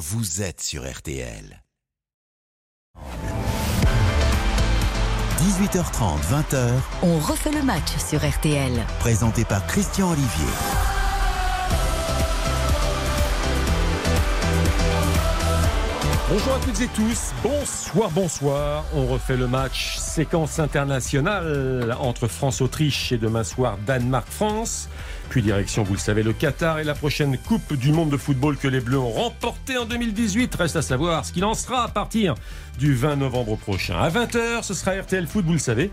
vous êtes sur RTL. 18h30, 20h, On refait le match sur RTL. présenté par Christian Olivier. Bonjour à toutes et tous, bonsoir, bonsoir. On refait le match séquence internationale entre France-Autriche et demain soir Danemark-France. Puis direction, vous le savez, le Qatar et la prochaine Coupe du Monde de football que les Bleus ont remportée en 2018. Reste à savoir ce qu'il en sera à partir du 20 novembre prochain. À 20h, ce sera RTL Foot, vous le savez.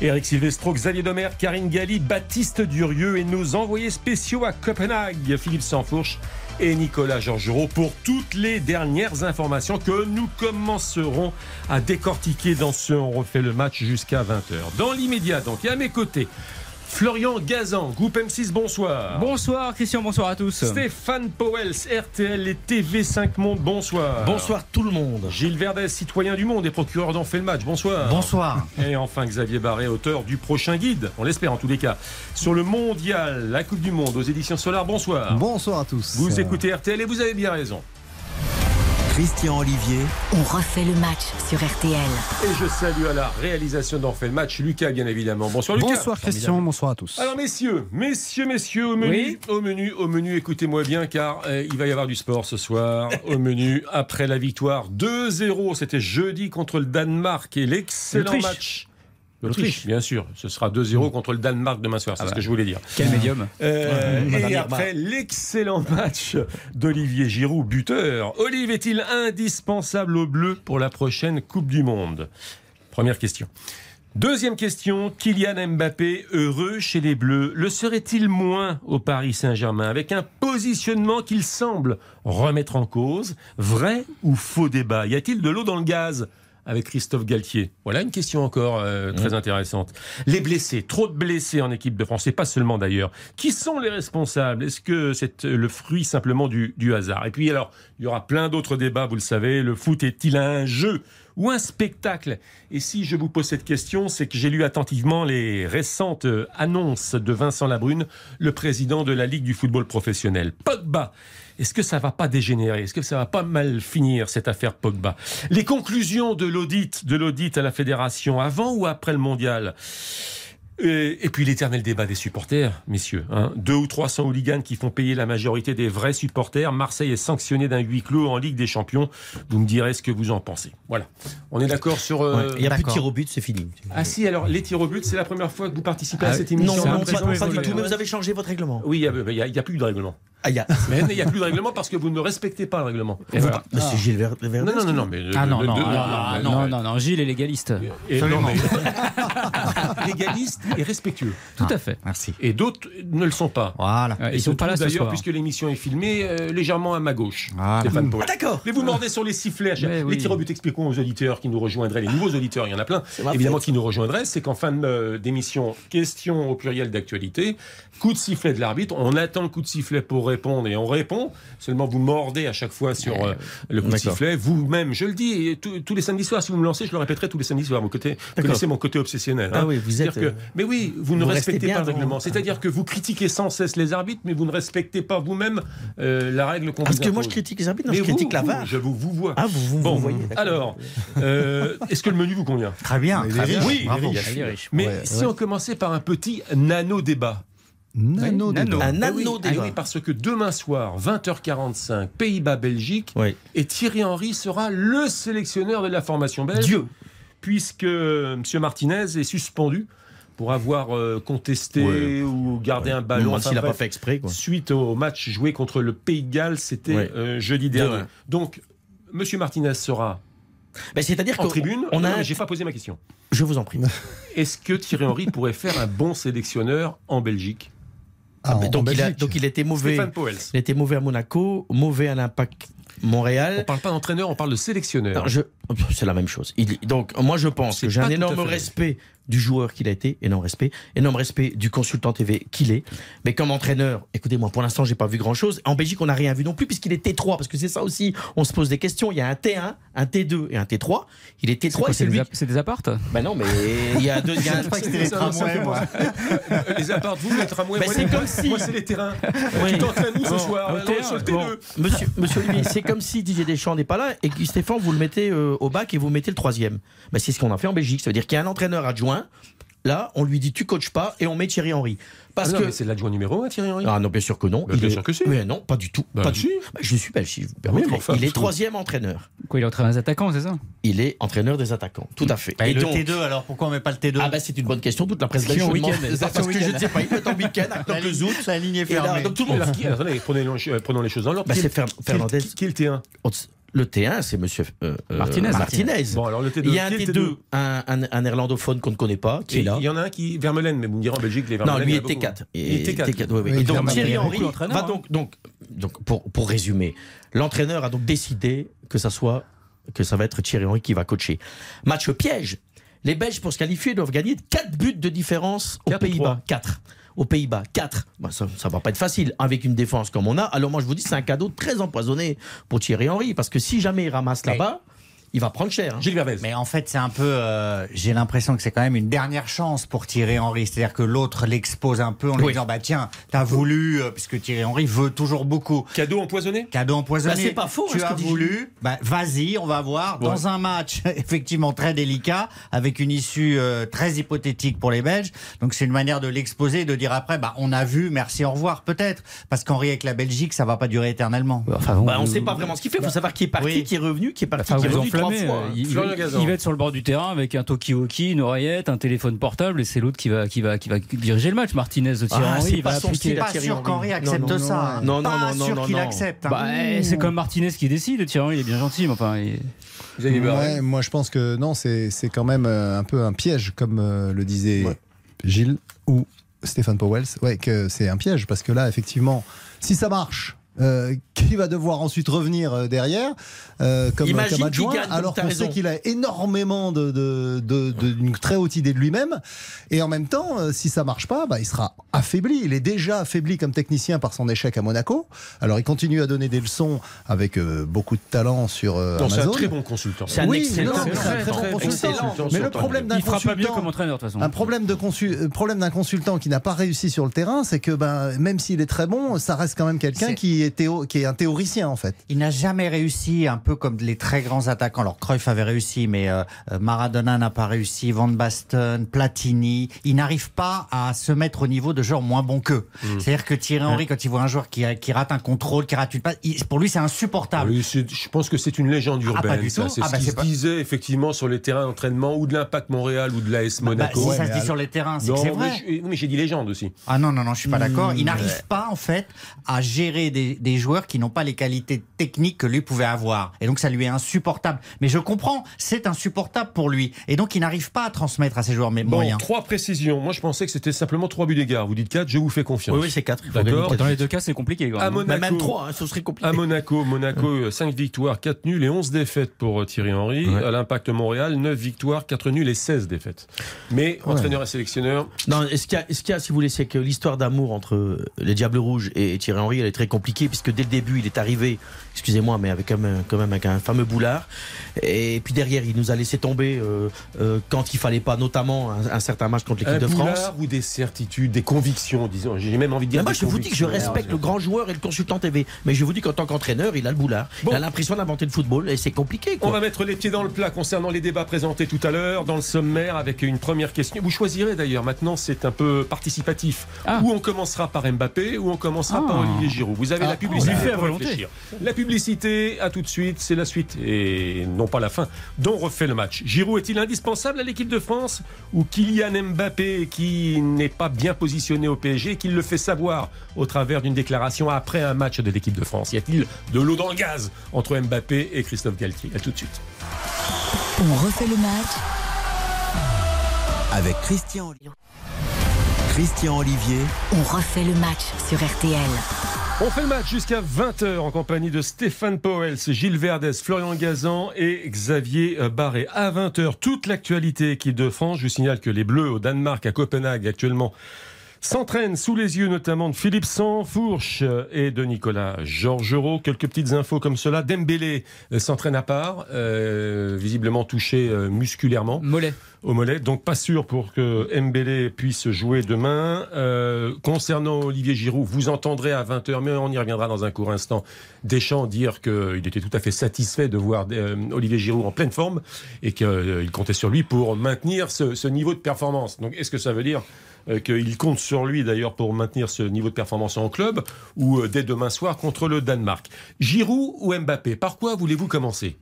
Eric Silvestro, Xavier Domer, Karine Galli, Baptiste Durieux et nos envoyés spéciaux à Copenhague, Philippe Sansfourche et Nicolas Georgerot pour toutes les dernières informations que nous commencerons à décortiquer dans ce On refait le match jusqu'à 20h. Dans l'immédiat, donc, et à mes côtés, Florian Gazan, groupe M6, bonsoir. Bonsoir Christian, bonsoir à tous. Stéphane Powels, RTL et TV5 Monde, bonsoir. Bonsoir tout le monde. Gilles Verdez, citoyen du monde et procureur d'en fait le match, bonsoir. Bonsoir. Et enfin Xavier Barré, auteur du prochain guide, on l'espère en tous les cas, sur le mondial, la Coupe du Monde aux éditions Solar, bonsoir. Bonsoir à tous. Vous écoutez RTL et vous avez bien raison. Christian Olivier, On refait le match sur RTL. Et je salue à la réalisation d'en fait le match Lucas bien évidemment. Bonsoir Lucas. Bonsoir Christian, bonsoir à tous. Alors messieurs, messieurs, messieurs, au menu, Oui. au menu, au menu, écoutez-moi bien car euh, il va y avoir du sport ce soir. au menu, après la victoire 2-0, c'était jeudi contre le Danemark et l'excellent match. L'Autriche, bien sûr. Ce sera 2-0 contre le Danemark demain soir, c'est ce que je voulais dire. Quel médium. Euh, et après l'excellent match d'Olivier Giroud, buteur, Olive est-il indispensable au bleu pour la prochaine Coupe du Monde? Première question. Deuxième question, Kylian Mbappé heureux chez les Bleus, le serait-il moins au Paris Saint-Germain? Avec un positionnement qu'il semble remettre en cause. Vrai ou faux débat? Y a-t-il de l'eau dans le gaz? Avec Christophe Galtier Voilà une question encore euh, très intéressante. Les blessés, trop de blessés en équipe de France, et pas seulement d'ailleurs. Qui sont les responsables? Est-ce que c'est euh, le fruit simplement du, du hasard? Et puis alors, il y aura plein d'autres débats, vous le savez. Le foot est-il un jeu ou un spectacle? Et si je vous pose cette question, c'est que j'ai lu attentivement les récentes euh, annonces de Vincent Labrune, le président de la Ligue du football professionnel. Pogba est-ce que ça va pas dégénérer? Est-ce que ça va pas mal finir cette affaire Pogba? Les conclusions de l'audit, de l'audit à la fédération avant ou après le mondial? Et, et puis l'éternel débat des supporters, messieurs. Hein. Deux ou 300 hooligans qui font payer la majorité des vrais supporters. Marseille est sanctionné d'un huis clos en Ligue des Champions. Vous me direz ce que vous en pensez. Voilà. On est d'accord sur. euh, Il n'y a plus de tir au but, c'est fini. Ah si, alors les tirs au but, c'est la première fois que vous participez à Ah, cette non, émission. non, pas, présence pas du tout, mais vous avez changé votre règlement. Oui, il n'y a, a- il y a plus de règlement. Ah, il y a. Mais il n'y a plus de règlement parce que vous ne respectez pas le règlement. Et voilà. Mais c'est Gilles Ver-. Non, non, non, non, mais. Ah non, non, ah, non, non, mais- non, non, Gilles est légaliste. Et non, mais- légaliste et respectueux. Tout à fait. Merci. Et d'autres ne le sont pas. Voilà. Ils se sont pas là d'ailleurs, soir. puisque l'émission est filmée, euh, légèrement à ma gauche. Voilà. Stéphane. Ah, d'accord. Mais vous mordez sur les sifflets. les oui. tirs au but, expliquons aux auditeurs qui nous rejoindraient, les nouveaux auditeurs, il y en a plein, évidemment qui nous rejoindraient, c'est qu'en fin euh, d'émission, question au pluriel d'actualité, coup de sifflet de l'arbitre, on attend le coup de sifflet pour répondre et on répond, seulement vous mordez à chaque fois sur euh, le coup de sifflet, vous-même, je le dis, et tous- tous les samedis soirs, si vous me lancez, je le répéterai tous les samedis soirs, vous côté- connaissez mon côté obsessionnel. Ah hein. oui, vous êtes, que- euh, mais oui, vous ne vous respectez pas le dans- règlement. C'est-à-dire que vous critiquez sans cesse les arbitres, mais vous ne respectez pas vous-même euh, la règle qu'on Parce vous que moi, je critique les arbitres, non, Mais je vous, critique la VAR. Je vous, vous vois. Ah, vous, vous, Bon, vous voyez. alors, euh, est-ce que le menu vous convient? Très bien. très bien. Oui, bravo. riche. Mais Ouais, si ouais. on commençait par un petit nano-débat. Nano, Oui, nano. débat. Un Eh oui, eh parce que demain soir, 20h45, Pays-Bas-Belgique, Oui. et Thierry Henry sera le sélectionneur de la formation belge. Dieu. Puisque M. Martinez est suspendu pour avoir euh, contesté Ouais. ou gardé un Même ballon. s'il enfin n'a pas fait exprès, quoi. Suite au match joué contre le Pays de Galles, c'était Ouais. euh, jeudi dernier. Donc, M. Martinez sera Ben, C'est-à-dire en qu'on tribune. on a. j'ai pas posé ma question. Je vous en prie. Est-ce que Thierry Henry pourrait faire un bon sélectionneur en Belgique? Ah, en- en donc, il a, Belgique. donc il était mauvais. Il était mauvais à Monaco, mauvais à l'Impact On Montréal. parle pas d'entraîneur, on parle de sélectionneur. C'est la même chose. Il- donc, moi, je pense C'est que j'ai un énorme respect du joueur qu'il a été, énorme respect, énorme respect du consultant TV qu'il est. Mais comme entraîneur, écoutez-moi, pour l'instant, j'ai pas vu grand-chose. En Belgique, on n'a rien vu non plus, puisqu'il est T3, parce que c'est ça aussi, on se pose des questions. Il y a un T1, un T2 et un T3. Il est T3 et c'est C'est lui. c'est des appartes? Ben non, mais il y a deux. il y a un- Ça, ça fait moi. les apparts, vous, les tramways, Mais moi, c'est les- comme si- moi, c'est les terrains. Oui. Tu t'entraînes où ce soir? au Non, terrain, sur le bon. T2. Monsieur, monsieur Olivier, c'est comme si Didier Deschamps n'est pas là et que Stéphane, vous le mettez euh, au bac et vous mettez le troisième. Ben, c'est ce qu'on a fait en Belgique. Ça veut dire qu'il y a un entraîneur adjoint. Là, on lui dit tu coaches pas et on met Thierry Henry. Parce Ah non, que mais c'est l'adjoint numéro 1, Thierry Henry. ah non, bien sûr que non. Bah, bien sûr que si. Mais non, pas du tout. Bah, pas du si. tout. Bah, je suis belge, si je vous permettez. mais enfin, il est troisième entraîneur. Quoi, il est entraîneur des attaquants, c'est ça? Il est entraîneur des attaquants. Tout à fait. Bah, et le donc- T2 alors pourquoi on met pas le T2 Ah bah c'est une bonne question. Toute la presse belge week-end, parce que je ne sais pas. Il peut être en week-end la, le ligne, zout. la ligne est Et là, fermée. donc tout le monde. les- prenons les choses dans l'ordre. Bah, Qui- c'est Fernandez. Qui est le T1 Le T1, c'est Monsieur euh, euh, Martinez. Martinez. Bon, alors le T2. Il y a un qui est le T2, un, un, un néerlandophone qu'on ne connaît pas, qui Et est là. Il y en a un qui Vermeulen, mais vous me direz en Belgique, les Non, Vermeulen. lui il y est en a beaucoup. T4. Il est T4. oui, oui. Oui, Et donc Thierry Henry va hein. donc, donc, donc pour, pour résumer, l'entraîneur a donc décidé que ça soit que ça va être Thierry Henry qui va coacher. Match piège. Les Belges pour se qualifier doivent gagner 4 buts de différence aux Pays-Bas. trois 4. Aux Pays-Bas, 4. ça, ça va pas être facile avec une défense comme on a. Alors moi je vous dis c'est un cadeau très empoisonné pour Thierry Henry parce que si jamais il ramasse là-bas, il va prendre cher. hein. Gilles Vervez. Mais en fait, c'est un peu. euh, J'ai l'impression que c'est quand même une dernière chance pour Thierry Henry. C'est-à-dire que l'autre l'expose un peu en lui Oui. disant Bah tiens, t'as voulu, euh, puisque Thierry Henry veut toujours beaucoup. Cadeau empoisonné Cadeau empoisonné. Bah, c'est pas faux, hein, Tu ce que as voulu. Bah, vas-y, on va voir. Dans un match effectivement très délicat, avec une issue euh, très hypothétique pour les Belges. Donc c'est une manière de l'exposer, et de dire après, bah on a vu, merci, au revoir, peut-être. Parce qu'Henri avec la Belgique, ça va pas durer éternellement. Enfin, bon, Bah, on ne sait pas vraiment ce qu'il fait. Il faut savoir qui est parti, Oui. qui est revenu, qui est parti, Enfin, qui est revenu fois. euh, hein. Il, va être sur le bord du terrain avec un Tokiwoki, une oreillette, un téléphone portable et c'est l'autre qui va, qui, va, qui va diriger le match. Martinez de Thierry Ah, Henry, c'est il pas va appliquer. Pas sûr Henry. qu'Henri Non, accepte non, ça. non, non, pas non, non, sûr non, qu'il accepte. hein. Bah, c'est comme Martinez qui décide. Thierry Henry, il est bien gentil, mais enfin. il-. Ouais, moi je pense que non, c'est c'est quand même euh, un peu un piège, comme euh, le disait Ouais. Gilles ou Stéphane Powell. Ouais, que c'est un piège parce que là, effectivement, si ça marche. euh, qui va devoir ensuite revenir euh, derrière euh, comme, Imagine comme adjoint, gagne, alors qu'on sait qu'il a énormément de, de, de- de- d'une très haute idée de lui-même. Et en même temps, euh, si ça marche pas, bah, il sera affaibli. Il est déjà affaibli comme technicien par son échec à Monaco. Alors il continue à donner des leçons avec euh, beaucoup de talent sur euh, Non, c'est un Amazon. très bon consultant. C'est un Oui, excellent. non, très bon consultant. excellent. Mais le problème d'un consultant, comme entraîneur, de toute façon. un problème de consul- problème d'un consultant qui n'a pas réussi sur le terrain, c'est que ben, même s'il est très bon, ça reste quand même quelqu'un qui est, théo- qui est un théoricien en fait. Il n'a jamais réussi, un peu comme les très grands attaquants. Alors Cruyff avait réussi, mais euh, euh, Maradona n'a pas réussi, Van Basten, Platini. Il n'arrive pas à se mettre au niveau de joueurs moins bons qu'eux. C'est-à-dire que Thierry Henry, quand il voit un joueur qui, qui rate un contrôle, qui rate une passe, il- pour lui c'est insupportable. Oui, je pense que c'est une légende Ah, pas urbaine. tout. C'est Ah, ce bah, qui c'est se pas- disait effectivement sur les terrains d'entraînement ou de l'Impact Montréal ou de l'AS Bah, Monaco. si Ouais, ça se dit alors- sur les terrains, c'est vrai. mais j'ai dit légende aussi. Ah non, non, non, je suis pas d'accord. Hmm, Il n'arrive pas, en fait, à gérer des, des joueurs qui n'ont pas les qualités techniques que lui pouvait avoir. Et donc, ça lui est insupportable. Mais je comprends, c'est insupportable pour lui. Et donc, il n'arrive pas à transmettre à ses joueurs mais Bon, moyens. trois précisions. Moi, je pensais que c'était simplement trois buts d'écart. Vous dites quatre, je vous fais confiance. Oui, oui, c'est 4. D'accord. Dans les deux cas, c'est compliqué. Quand À même. Monaco, même 3, ce serait compliqué. À Monaco, Monaco, 5 victoires, 4 nuls et 11 défaites pour euh, Thierry Henry. Ouais. À l'Impact Montréal, 9 victoires, 4 nuls et 16 défaites. Mais entraîneur et sélectionneur, Non, est-ce qu'il y, y a, si vous voulez, c'est que l'histoire d'amour entre euh, les Diables Rouges et Thierry Henry, elle est très compliquée, puisque dès le début, il est arrivé, excusez-moi, mais avec quand même, quand même avec un fameux boulard. Et puis derrière, il nous a laissé tomber euh, euh, quand il fallait pas, notamment un, un certain match contre l'équipe de France. ou des certitudes, des convictions, disons. J'ai même envie de dire. Moi, je vous dis que je respecte le grand joueur et le consultant TV. Mais je vous dis qu'en tant qu'entraîneur, il a le boulard. Bon. Il a l'impression d'inventer le football et c'est compliqué. Quoi. On va mettre les pieds dans le plat concernant les débats présentés tout à l'heure dans le sommaire avec une première question. Vous choisirez d'ailleurs, maintenant c'est un peu participatif. Ah. Ou on commencera par Mbappé ou on commencera Ah. par Olivier Giroud. Vous avez Ah, la publicité l'a fait à pour volonté. réfléchir. La publicité, à tout de suite, c'est la suite et non pas la fin dont refait le match. Giroud est-il indispensable à l'équipe de France ou Kylian Mbappé qui n'est pas bien positionné au PSG et qui le fait savoir au travers d'une déclaration après un match de l'équipe de France? Y a-t-il de l'eau dans le gaz entre Mbappé et Christophe Galtier? À tout de suite. On refait le match Avec Christian, Christian Olivier On refait le match sur RTL. On fait le match jusqu'à 20h en compagnie de Stéphane Powels, Gilles Verdès, Florian Gazan et Xavier euh, Barré. À 20h, toute l'actualité équipe de France. Je signale que les Bleus au Danemark, à Copenhague, actuellement s'entraînent sous les yeux notamment de Philippe Sansfourche et de Nicolas Georgerot. Quelques petites infos comme cela. Dembélé euh, s'entraîne à part, euh, visiblement touché musculairement Mollet. Au. Donc pas sûr pour que Mbélé puisse jouer demain. Euh, concernant Olivier Giroud, vous entendrez à 20h, mais on y reviendra dans un court instant, Deschamps dire qu'il était tout à fait satisfait de voir euh, Olivier Giroud en pleine forme et qu'il comptait sur lui pour maintenir ce, niveau de performance. Donc est-ce que ça veut dire euh, qu'il compte sur lui d'ailleurs pour maintenir ce niveau de performance en club ou euh, dès demain soir contre le Danemark? Giroud ou Mbappé Par quoi voulez-vous commencer?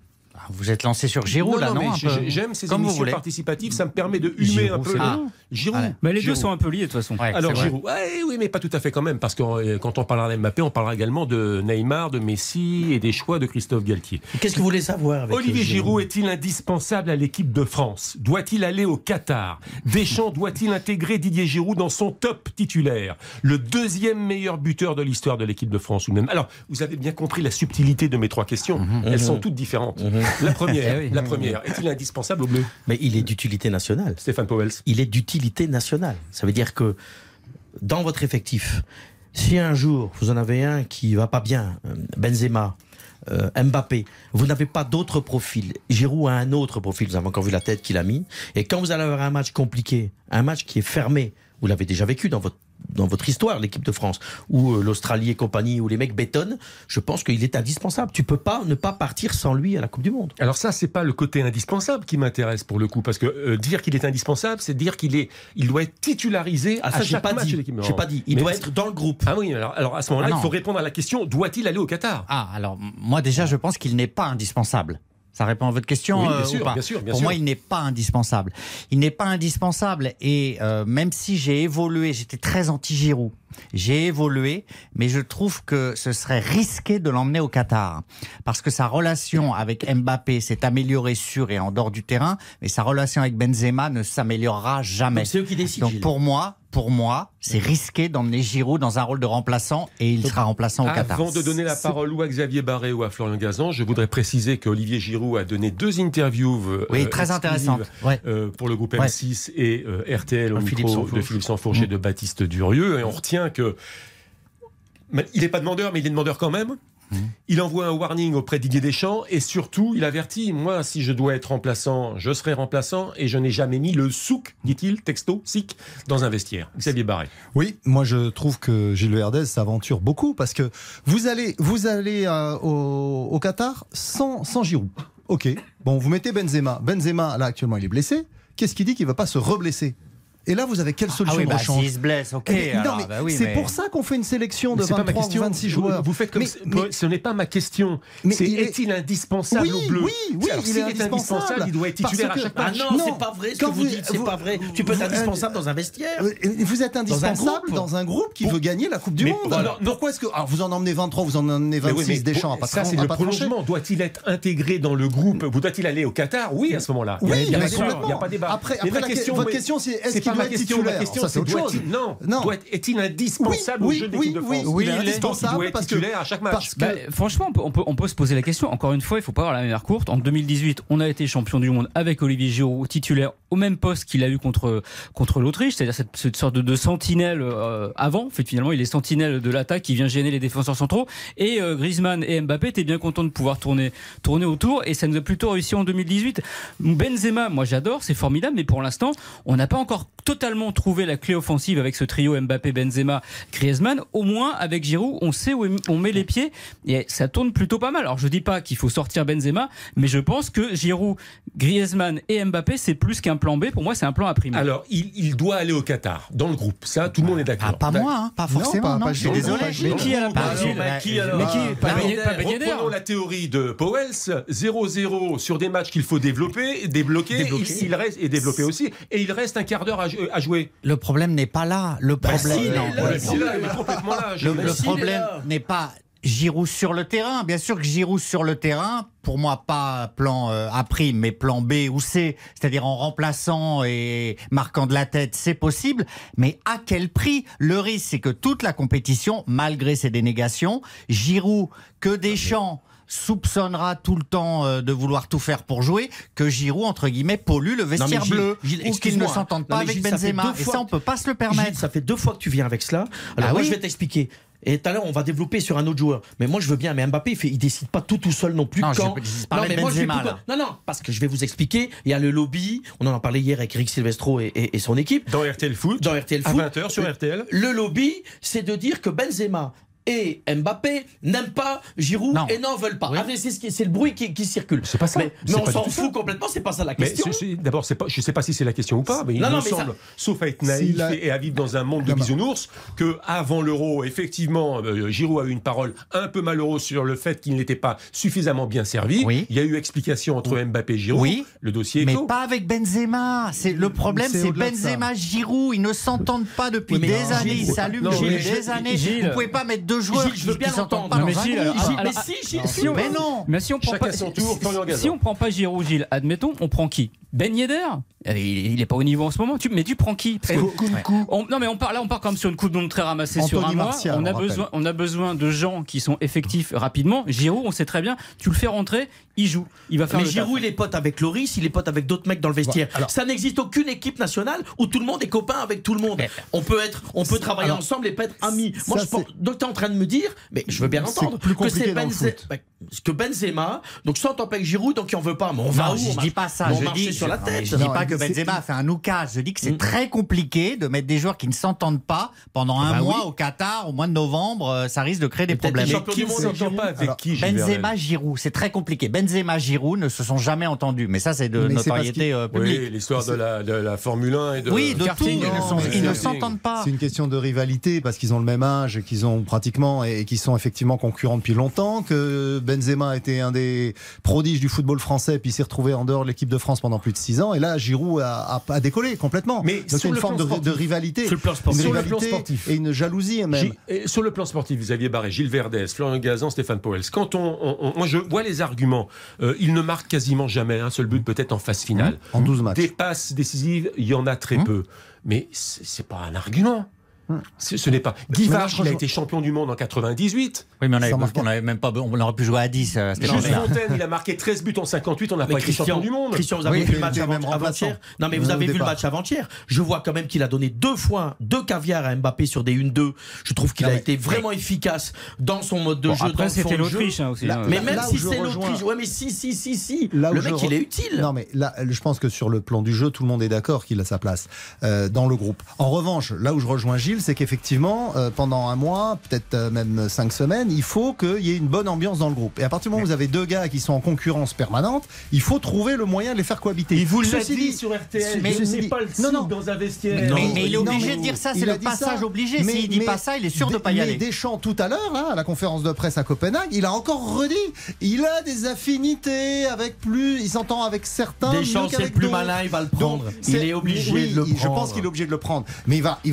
Vous êtes lancé sur Giroud là, non peu J'aime ces Comme émissions participatives, ça me permet de humer un Giroud, peu. bon. Giroud. Ouais. Mais les deux sont un peu liés de toute façon. Ouais, Alors. Giroud, ouais, oui, mais pas tout à fait quand même, parce que euh, quand on parlera d'Mbappé, on parlera également de Neymar, de Messi et des choix de Christophe Galtier. Qu'est-ce que vous voulez savoir avec Olivier Giroud est-il indispensable à l'équipe de France? Doit-il aller au Qatar? Deschamps doit-il intégrer Didier Giroud dans son top titulaire? Le deuxième meilleur buteur de l'histoire de l'équipe de France ou même. Alors, vous avez bien compris la subtilité de mes trois questions. Elles sont toutes différentes. La première, Eh oui. la première, est-il indispensable au bleu? Mais il est d'utilité nationale. Stéphane Powels. il est d'utilité nationale. Ça veut dire que dans votre effectif, si un jour vous en avez un qui va pas bien, euh, Benzema, euh, Mbappé, vous n'avez pas d'autre profil. Giroud a un autre profil. Vous avez encore vu la tête qu'il a mis. Et quand vous allez avoir un match compliqué, un match qui est fermé, vous l'avez déjà vécu dans votre dans votre histoire, l'équipe de France, où euh, l'Australie et compagnie, où les mecs bétonnent, je pense qu'il est indispensable. Tu peux pas ne pas partir sans lui à la Coupe du Monde. Alors ça, c'est pas le côté indispensable qui m'intéresse pour le coup, parce que euh, dire qu'il est indispensable, c'est dire qu'il est, il doit être titularisé Ah, à ça, j'ai chaque pas match dit. de l'équipe. J'ai pas dit. Il Mais doit être dans le groupe. Ah oui, alors, alors à ce moment-là, Ah il faut répondre à la question doit-il aller au Qatar? Ah, alors moi déjà, je pense qu'il n'est pas indispensable. Ça répond à votre question Oui, bien euh, sûr, ou pas bien sûr, bien Pour sûr. moi, il n'est pas indispensable. Il n'est pas indispensable et euh, même si j'ai évolué, j'étais très anti-Giroud. J'ai évolué, mais je trouve que ce serait risqué de l'emmener au Qatar parce que sa relation avec Mbappé s'est améliorée sur et en dehors du terrain, mais sa relation avec Benzema ne s'améliorera jamais. Donc, C'est eux qui décident. Donc pour moi, pour moi, c'est risqué d'emmener Giroud dans un rôle de remplaçant et il sera remplaçant au Qatar. Avant de donner la parole ou à Xavier Barré ou à Florian Gazan, je voudrais préciser qu'Olivier Giroud a donné deux interviews euh, Oui, euh, très exclusives, intéressante. Ouais. euh, pour le groupe Ouais. M6 et euh, RTL au micro Philippe de. Philippe Sansfourche et de Baptiste Durieux. Et on retient que il n'est pas demandeur, mais il est demandeur quand même. Il envoie un warning auprès Didier Deschamps et surtout, il avertit moi, si je dois être remplaçant, je serai remplaçant et je n'ai jamais mis le souk, dit-il, texto, sic, dans un vestiaire. Xavier Barré. Oui, moi je trouve que Gilles Verdez s'aventure beaucoup parce que vous allez, euh, au, Qatar sans, sans Giroud. Ok, bon, vous mettez Benzema. Benzema, là actuellement, il est blessé. Qu'est-ce qui dit qu'il ne va pas se reblesser? Et là, vous avez quelle Ah solution oui, de bah, rechange s'il se blesse, ok. Eh bien, alors, non, mais bah oui, c'est mais- pour ça qu'on fait une sélection de Mais c'est pas ma 23 ou question. 26 Vous- joueurs. Vous, faites comme Mais- ça. mais- ce n'est pas ma question. Mais C'est il est- est-il indispensable Oui, au bleu oui, oui, Alors, il s'il est est indispensable, il doit être titulaire à que- chaque Ah match. non, Non. c'est pas vrai ce Quand que vous, vous- dites, c'est vous- pas vrai. Tu peux être indispensable dans un vestiaire. Euh, Vous êtes indispensable groupe. dans un groupe qui veut gagner la Coupe du Mais Monde. voilà. Pourquoi est-ce que alors, vous en emmenez 23, vous en emmenez Mais 26 oui, mais Deschamps à pour- pas ça, c'est à le prolongement. Doit-il être intégré dans le groupe? Ou doit-il aller au Qatar? Oui, à ce moment-là. Oui, il n'y a, mais pas de débat. Il de. Après- Mais votre mais- question, c'est est-ce pas ma question. Ma question, c'est chose. Non. Non. Est-il indispensable au oui, jeu de oui, l'équipe de oui, France oui, il est indispensable parce que- titulaire à chaque match. Bah, franchement, on peut, on, peut, on peut se poser la question. Encore une fois, il faut pas avoir la mémoire courte. En 2018, on a été champion du monde avec Olivier Giroud titulaire au même poste qu'il a eu contre contre l'Autriche, c'est-à-dire cette, cette sorte de, de sentinelle euh, avant. En fait, finalement, il est sentinelle de l'attaque qui vient gêner les défenseurs centraux. Et euh, Griezmann et Mbappé étaient bien contents de pouvoir tourner tourner autour. Et ça nous a plutôt réussi en 2018. Benzema, moi j'adore, c'est formidable, mais pour l'instant, on n'a pas encore totalement trouvé la clé offensive avec ce trio Mbappé, Benzema, Griezmann. Au moins, avec Giroud, on sait où on met les pieds et ça tourne plutôt pas mal. Alors, je dis pas qu'il faut sortir Benzema, mais je pense que Giroud, Griezmann et Mbappé, c'est plus qu'un plan B. Pour moi, c'est un plan à primer. Alors, il, il doit aller au Qatar, dans le groupe. Ça, tout le monde est d'accord. Ah, pas moi, hein, pas forcément. pas- non. pas je suis désolé. Pas mais qui a la parole Gilles, mais qui, alors Mais qui Ah, Pas alors, pas. Reprenons la théorie de Powell 0-0 sur des matchs qu'il faut développer, débloquer, Débloquer. Il, il reste, et développer aussi, et il reste un quart d'heure à, à jouer. Le problème n'est pas là. Le problème, est problème n'est pas Giroud sur le terrain. Bien sûr que Giroud sur le terrain, pour moi, pas plan euh, A prime, mais plan B ou C, c'est-à-dire en remplaçant et marquant de la tête, c'est possible. Mais à quel prix? Le risque, c'est que toute la compétition, malgré ses dénégations, Giroud, que Deschamps soupçonnera tout le temps euh, de vouloir tout faire pour jouer, que Giroud, entre guillemets, pollue le vestiaire Gilles, bleu, Gilles, ou qu'ils ne Non, pas avec Gilles, ça Benzema. deux Et ça, on peut pas se le Gilles, permettre. ça fait deux fois que tu viens avec cela. Alors Ah moi, oui je vais t'expliquer. Et tout à l'heure, on va développer sur un autre joueur. Mais moi, je veux bien. Mais Mbappé, il, fait, il décide pas tout tout seul non plus. Non, quand... je- je parlais mais de moi, je vais Benzema, plus- là. Non, non, parce que je vais vous expliquer. Il y a le lobby. On en a parlé hier avec Eric Silvestro et, et- et son équipe. Dans RTL Foot, Dans RTL à Foot. 20h sur RTL. Le lobby, c'est de dire que Benzema et Mbappé n'aiment pas Giroud Non. et n'en veulent pas. Oui. Ah, c'est le bruit qui, qui circule. C'est pas ça. Mais, on s'en fout ça. complètement. C'est pas ça la question. d'abord, pas, je ne sais pas si c'est la question ou pas, mais il Non, me mais semble, ça- sauf à être naïf et à vivre dans un monde de bisounours, que avant l'euro, effectivement, euh, Giroud a eu une parole un peu malheureuse sur le fait qu'il n'était pas suffisamment bien servi. Oui. Il y a eu explication entre Mbappé et Giroud. Oui. Le dossier est Mais clos. pas avec Benzema. C'est le problème, C'est c'est au-delà de ça. Benzema, Giroud. Ils ne s'entendent pas depuis des années. Ils s'allument depuis des années. Vous pouvez pas mettre deux joueurs Gilles, je veux bien qui s'entendent l'entendre. pas. Non, dans mais un Gilles, groupe. alors, Gilles, alors, mais si, Gilles, si on- Mais non. Mais si on prend Chacun pas, son tour, Florian Gazan. si on prend pas Giroud, Gilles, admettons, on prend qui? Ben Yedder il, il est pas au niveau en ce moment. Tu, mais tu prends qui? Parce que- on- non mais on parle là, on part quand même sur une coupe de monde très ramassée sur un mois. Martial, on a on rappelle. besoin, on a besoin de gens qui sont effectifs rapidement. Giroud, on sait très bien, tu le fais rentrer, il joue, il va faire Mais Giroud, il est pote avec Loris, il est pote avec d'autres mecs dans le vestiaire. alors- ça n'existe aucune équipe nationale où tout le monde est copain avec tout le monde. On peut être, on peut travailler alors, ensemble et pas être amis. Moi, je pense, donc t'es en train de me dire, mais je veux bien entendre plus que c'est compliqué dans le Benze- foot. bah, que Benzema, donc s'entend pas avec Giroud, donc il en veut pas. Mais on va Non, où je On dis pas ça. Je dis, sur la je- tête. Je dis pas que Benzema a fait un oukage. Je dis que c'est Mm. très compliqué de mettre des joueurs qui ne s'entendent pas pendant un bah mois oui. au Qatar, au mois de novembre. euh, Ça risque de créer des problèmes. Mais qui ne pas avec Alors, qui Gilles Benzema, Giroud, c'est très compliqué. Benzema, Giroud ne se sont jamais entendus, mais ça c'est de Mais notoriété euh, publique. Oui, l'histoire de la, de la Formule 1 et de. Oui, de tout. karting, Ils ne, non, ils ne s'entendent pas. C'est une question de rivalité parce qu'ils ont le même âge et qu'ils ont pratiquement et qui sont effectivement concurrents depuis longtemps. Que Benzema était un des prodiges du football français puis s'est retrouvé en dehors de l'équipe de France pendant plus de six ans. Et là, Giroud a, a, a décollé complètement. Mais Donc sur une le forme plan de, sportif. de rivalité, Sur le plan sportif. une Sur le plan rivalité sportif. et une jalousie même. Sur le plan sportif, Xavier Barré, Gilles Verdès, Florian Gazan, Stéphane Powell. Quand on, on- on- moi je vois les arguments, euh, il ne marque quasiment jamais un seul but, peut-être en phase finale. En 12 matchs. Des passes décisives, il y en a très Hum. peu. Mais c'est c'est pas un argument. Ce n'est pas. Guy je il a été champion du monde en 98. Oui, mais on marque- on avait même pas, on aurait pu jouer à 10 à cette Jules époque-là. Fontaine, il a marqué 13 buts en 58. On n'a pas été champion du monde. Christian, vous avez Oui, vu le match avant-hier Non, mais vous avez vu le match avant-hier. Je vois quand même qu'il a donné deux fois deux caviars à Mbappé sur des 1-2. Je trouve qu'il a été vraiment efficace dans son mode de Bon, jeu. après, c'était de jeu. l'Autriche hein, aussi. Là- hein. Mais Là- même là si c'est l'Autriche, ouais, mais si, si, si, si. Là où le mec, il est utile. Non, mais là, je pense que sur le plan du jeu, tout le monde est d'accord qu'il a sa place euh, dans le groupe. En revanche, là où je rejoins Gilles, c'est qu'effectivement, euh, pendant un mois, peut-être euh, même cinq semaines, il faut qu'il y ait une bonne ambiance dans le groupe. Et à partir du moment où vous avez deux gars qui sont en concurrence permanente, il faut trouver le moyen de les faire cohabiter. Il vous l'a Ceci dit sur RTL. mais ce n'est dit- pas le non, site non. dans un vestiaire. Non, Mais, mais il est obligé de dire ça, c'est a le dit passage ça. obligé. S'il dit mais pas ça, il est sûr de Des- pas y mais aller. Deschamps, tout à l'heure, là, à la conférence de presse à Copenhague, il a encore redit. Il a des affinités avec plus. Il s'entend avec certains. Deschamps, c'est le plus malin, il va le Donc, prendre. Il est obligé oui, de le prendre. Je pense qu'il est obligé de le prendre. Mais il va, il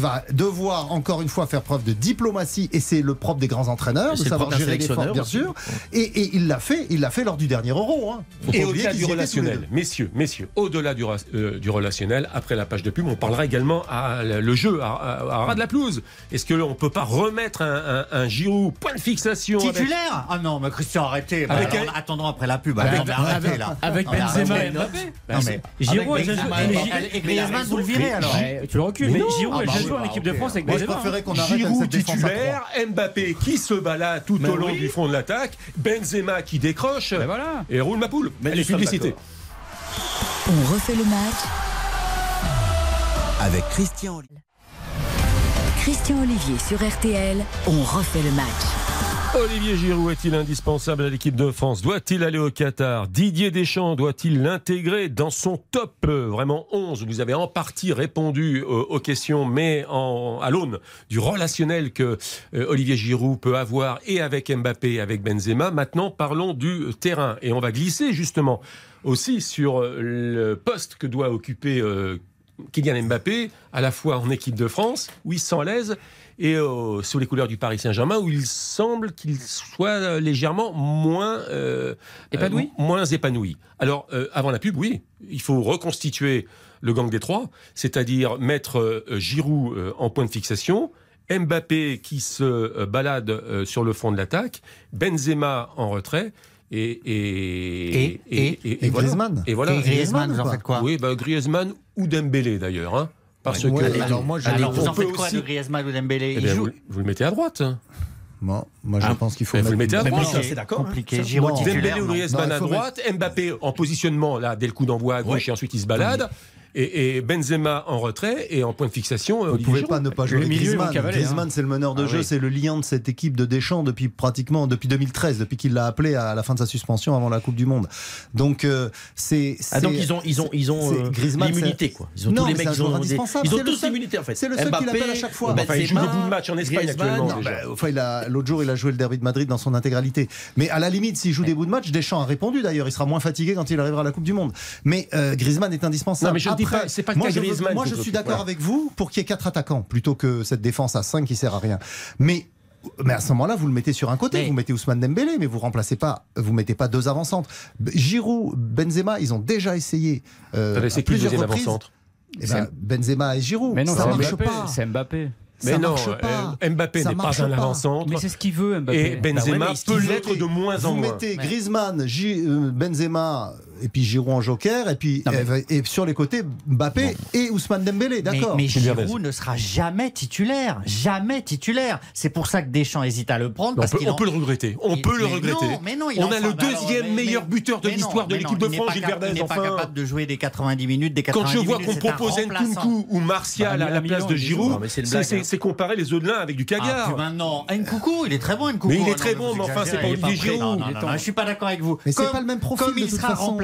encore une fois, faire preuve de diplomatie. Et c'est le propre des grands entraîneurs, de savoir gérer les forces, bien sûr. Et, et il l'a fait. Il l'a fait lors du dernier Euro. Hein. Et au-delà du relationnel, messieurs, messieurs, au-delà du, euh, du relationnel, après la page de pub, on parlera également à le jeu, à, à, à ras de la pelouse. Est-ce que on peut pas remettre un, un, un Giroud point de fixation Titulaire Ah non, mais Christian, arrêtez. Bah, Avec alors, un- Attendons après la pub. Avec- Alors, arrêtez là. Avec Benzema et Mbappé. Giroud et Griezmann, vous le virez alors Tu le recules, Mais. Giroud Ah a bah déjà oui, joué en bah, équipe de France avec Moi, je Benzema. préférais qu'on arrête avec Giroud cette titulaire, Mbappé qui se balade tout Mais au long oui. du front de l'attaque, Benzema qui décroche Ben voilà. et roule ma poule. Mais Allez, nous sommes publicité. d'accord. On refait le match. Avec Christian. Christian Olivier sur RTL. On refait le match. Olivier Giroud est-il indispensable à l'équipe de France? Doit-il aller au Qatar? Didier Deschamps doit-il l'intégrer dans son top euh, vraiment 11 Vous avez en partie répondu euh, aux questions, mais à l'aune du relationnel que euh, Olivier Giroud peut avoir et avec Mbappé, avec Benzema. Maintenant, parlons du terrain. Et on va glisser justement aussi sur le poste que doit occuper Kylian Mbappé, à la fois en équipe de France, où il s'en et euh, sous les couleurs du Paris Saint-Germain, où il semble qu'il soit euh, légèrement moins euh, épanoui. Moins épanoui. Alors, avant la pub, oui, il faut reconstituer le gang des trois, c'est-à-dire mettre Giroud en point de fixation. Mbappé qui se balade sur le front de l'attaque, Benzema en retrait et et et, Griezmann. Voilà. Et. Griezmann, vous en faites quoi Oui, bah, Griezmann ou Dembélé d'ailleurs. Hein. Parce ouais, que. Alors, moi, je alors vous en faites quoi aussi... de Griezmann ou Dembélé? Eh vous, vous, le mettez à droite. Hein. Moi, moi je ah, pense qu'il faut. Eh, vous le mettez à droite, c'est d'accord. Hein. Compliqué. Giroud Dembélé ou Griezmann non, à droite, mettre... Mbappé en positionnement là dès le coup d'envoi à gauche ouais. et ensuite il se balade et, Benzema en retrait et en point de fixation. Euh, Vous ne pouvez pas ne pas jouer Griezmann. Hein. Griezmann, c'est le meneur de ah jeu, c'est le lien de cette équipe de Deschamps depuis pratiquement depuis 2013, depuis qu'il l'a appelé à la fin de sa suspension avant la Coupe du Monde. Donc euh, c'est ah, donc ils ont ils ont ils ont euh, l'immunité quoi. Ils ont non, tous les mecs ils ont, des, ils ont tous l'immunité en fait. C'est le seul qui l'appelle à chaque fois. Enfin, il joue des bouts de match en Espagne actuellement. Bah, enfin, l'autre jour il a joué le derby de Madrid dans son intégralité. Mais à la limite, s'il joue des bouts de match, Deschamps a répondu d'ailleurs, il sera moins fatigué quand il arrivera à la Coupe du Monde. Mais Griezmann est indispensable moi, je, suis d'accord avec vous pour qu'il y ait quatre attaquants plutôt que cette défense à 5 qui sert à rien. Mais mais à ce moment-là, vous le mettez sur un côté, vous mettez Ousmane Dembélé, mais vous remplacez pas, vous mettez pas deux avant-centres. Giroud, Benzema, ils ont déjà essayé euh, à plusieurs reprises. Et eh ben, Benzema et Giroud, mais non, ça marche pas. C'est Mbappé. Mais ça non, pas. Euh, Mbappé n'est pas un avant-centre. Mais c'est ce qu'il veut, Mbappé. Et Benzema ah peut l'être de moins en moins. Vous mettez Griezmann, euh, Benzema, et puis Giroud en joker, et puis euh, sur les côtés Mbappé et Ousmane Dembélé, d'accord. Mais, Giroud ne sera jamais titulaire, jamais titulaire. C'est pour ça que Deschamps hésite à le prendre. On, peut, le regretter, on peut le regretter. On a le deuxième meilleur buteur de l'histoire de l'équipe de France, Gilles Il n'est pas capable de jouer des 90 minutes, des 90 Quand je vois qu'on propose Nkunku ou Martial ah, à la place de Giroud, c'est comparer les œufs de l'un avec du caviar. Maintenant, ah, Nkunku, il est très bon, Nkunku. Mais il est ah, très bon, mais enfin c'est pas Olivier Giroud. Je suis pas d'accord avec vous. Mais c'est pas le même profil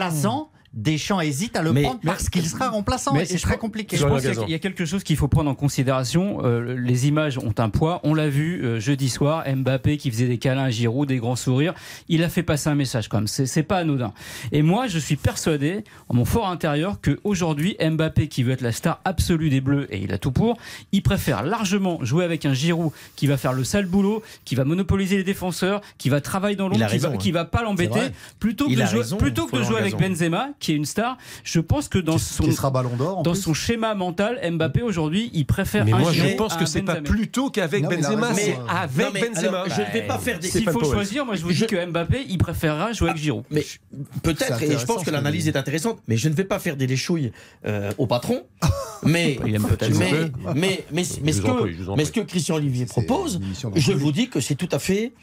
remplaçant Deschamps hésite à le prendre parce qu'il sera remplaçant. Mais c'est très compliqué. Je pense qu'il y, a quelque chose qu'il faut prendre en considération. Euh, les images ont un poids. On l'a vu euh, jeudi soir, Mbappé qui faisait des câlins à Giroud, des grands sourires. Il a fait passer un message quand même. C'est pas anodin. Et moi, je suis persuadé, en mon fort intérieur, qu'aujourd'hui, Mbappé qui veut être la star absolue des Bleus, et il a tout pour, il préfère largement jouer avec un Giroud qui va faire le sale boulot, qui va monopoliser les défenseurs, qui va travailler dans l'ombre, qui, va, va pas l'embêter, plutôt que, jouer, plutôt que de jouer avec Benzema qui est une star. Je pense que dans son, schéma mental, Mbappé aujourd'hui, il préfère. Mais moi, je pense que c'est pas plutôt qu'avec Benzema, c'est avec Benzema. Je ne vais pas faire des. S'il faut choisir, moi je vous dis que Mbappé, il préférera jouer avec Giroud. Mais peut-être, et je pense que l'analyse est intéressante, mais je ne vais pas faire des léchouilles euh, au patron. Mais, mais, mais, mais, mais ce que Christian Olivier propose, je vous dis que c'est tout à fait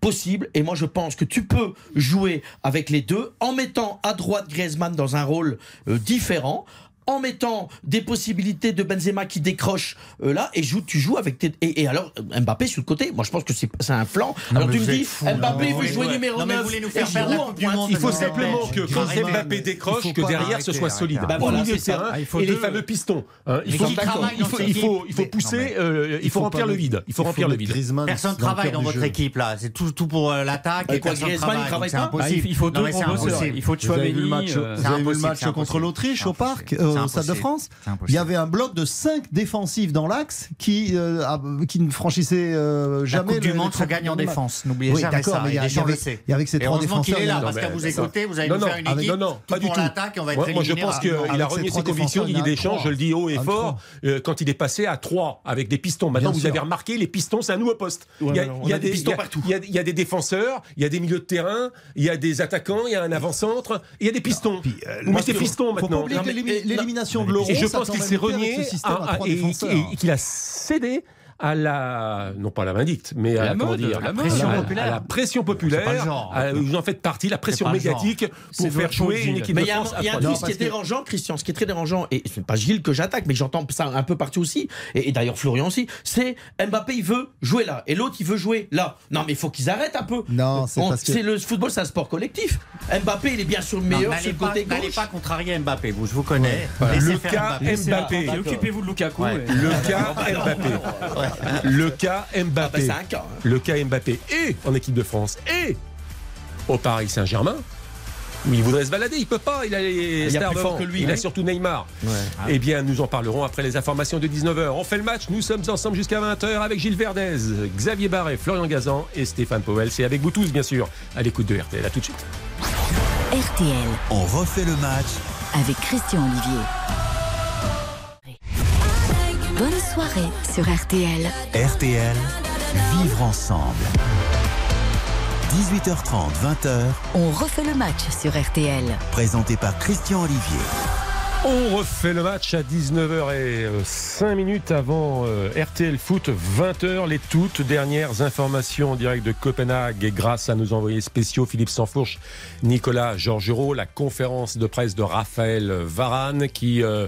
possible. Et moi, je pense que tu peux jouer avec les deux en mettant à droite Griezmann dans un rôle euh, différent en mettant des possibilités de Benzema qui décroche euh, là et joue, tu joues avec tes. Et, et, alors, euh, Mbappé sur le côté, moi je pense que c'est un flanc. Non, alors tu me dis, fou, Mbappé veut jouer ouais. numéro non, 9 nous faire faire en Il faut simplement que quand Mbappé décroche, que derrière ce soit solide. Au milieu de terrain, et les fameux pistons. Hein. Il faut pousser, il faut euh, remplir le vide. Il faut remplir le vide. Personne travaille dans votre équipe là, c'est tout pour euh, l'attaque bah, et personne travaille. C'est impossible. Ah, il faut deux Il faut Chouameni. C'est impossible. le match contre l'Autriche au parc au Stade de France. Il y avait un bloc de 5 défensifs dans l'axe qui, ne franchissait jamais. La coupe le, du Monde se gagne en défense, n'oubliez oui, jamais ça. Mais il y, a, y, avait, il y avait ces et trois défenseurs. Il est là, parce qu'à vous écouter, vous allez nous faire une équipe. Non, non, pas du tout. Moi, je pense qu'il a remis ses convictions, Didier Deschamps, je le dis haut et fort, quand il est passé à 3 avec des pistons. Maintenant, vous avez remarqué, les pistons, c'est un nouveau poste. Il y a des pistons partout. Il y a des défenseurs, il y a des milieux de terrain, il y a des attaquants, il y a un avant-centre, il y a des pistons. Vous mettez pistons maintenant. Ah, et je pense qu'il s'est renié à, à, et, et, et qu'il a cédé à la, non pas à la vindicte, mais à, la, la, pression populaire. À la pression populaire, vous en faites partie, la pression médiatique pour faire jouer une équipe mais de France. Il y a un, truc, qui est dérangeant, Christian, ce qui est très dérangeant, et ce n'est pas Gilles que j'attaque, mais j'entends ça un peu partout aussi, et, d'ailleurs Florian aussi, c'est Mbappé, il veut jouer là, et l'autre, il veut jouer là. Non, mais il faut qu'ils arrêtent un peu. Non, euh, c'est parce que... Le football, c'est un sport collectif. Mbappé, il est bien sûr le meilleur non, sur le côté N'allez pas contrarier Mbappé, vous, je vous connais. Le cas Mbappé. Occupez-vous de Lukaku. Le cas Mbappé. Et en équipe de France. Et au Paris Saint-Germain. où il voudrait se balader. Il peut pas. Il a les Il stars plus fort devant. que lui, Il a surtout Neymar. Ouais. Eh bien, nous en parlerons après les informations de 19h. On fait le match. Nous sommes ensemble jusqu'à 20h avec Gilles Verdez, Xavier Barret, Florian Gazan et Stéphane Powell. C'est avec vous tous, bien sûr, à l'écoute de RTL. À tout de suite. RTL On refait le match avec Christian Olivier. Bonne soirée sur RTL. RTL. Vivre ensemble. 18h30, 20h. On refait le match sur RTL. Présenté par Christian Olivier. On refait le match à 19h et 5 minutes avant euh, RTL Foot, 20h, les toutes dernières informations en direct de Copenhague. Et grâce à nos envoyés spéciaux Philippe Sansfourche, Nicolas Georgerot, la conférence de presse de Raphaël Varane qui euh,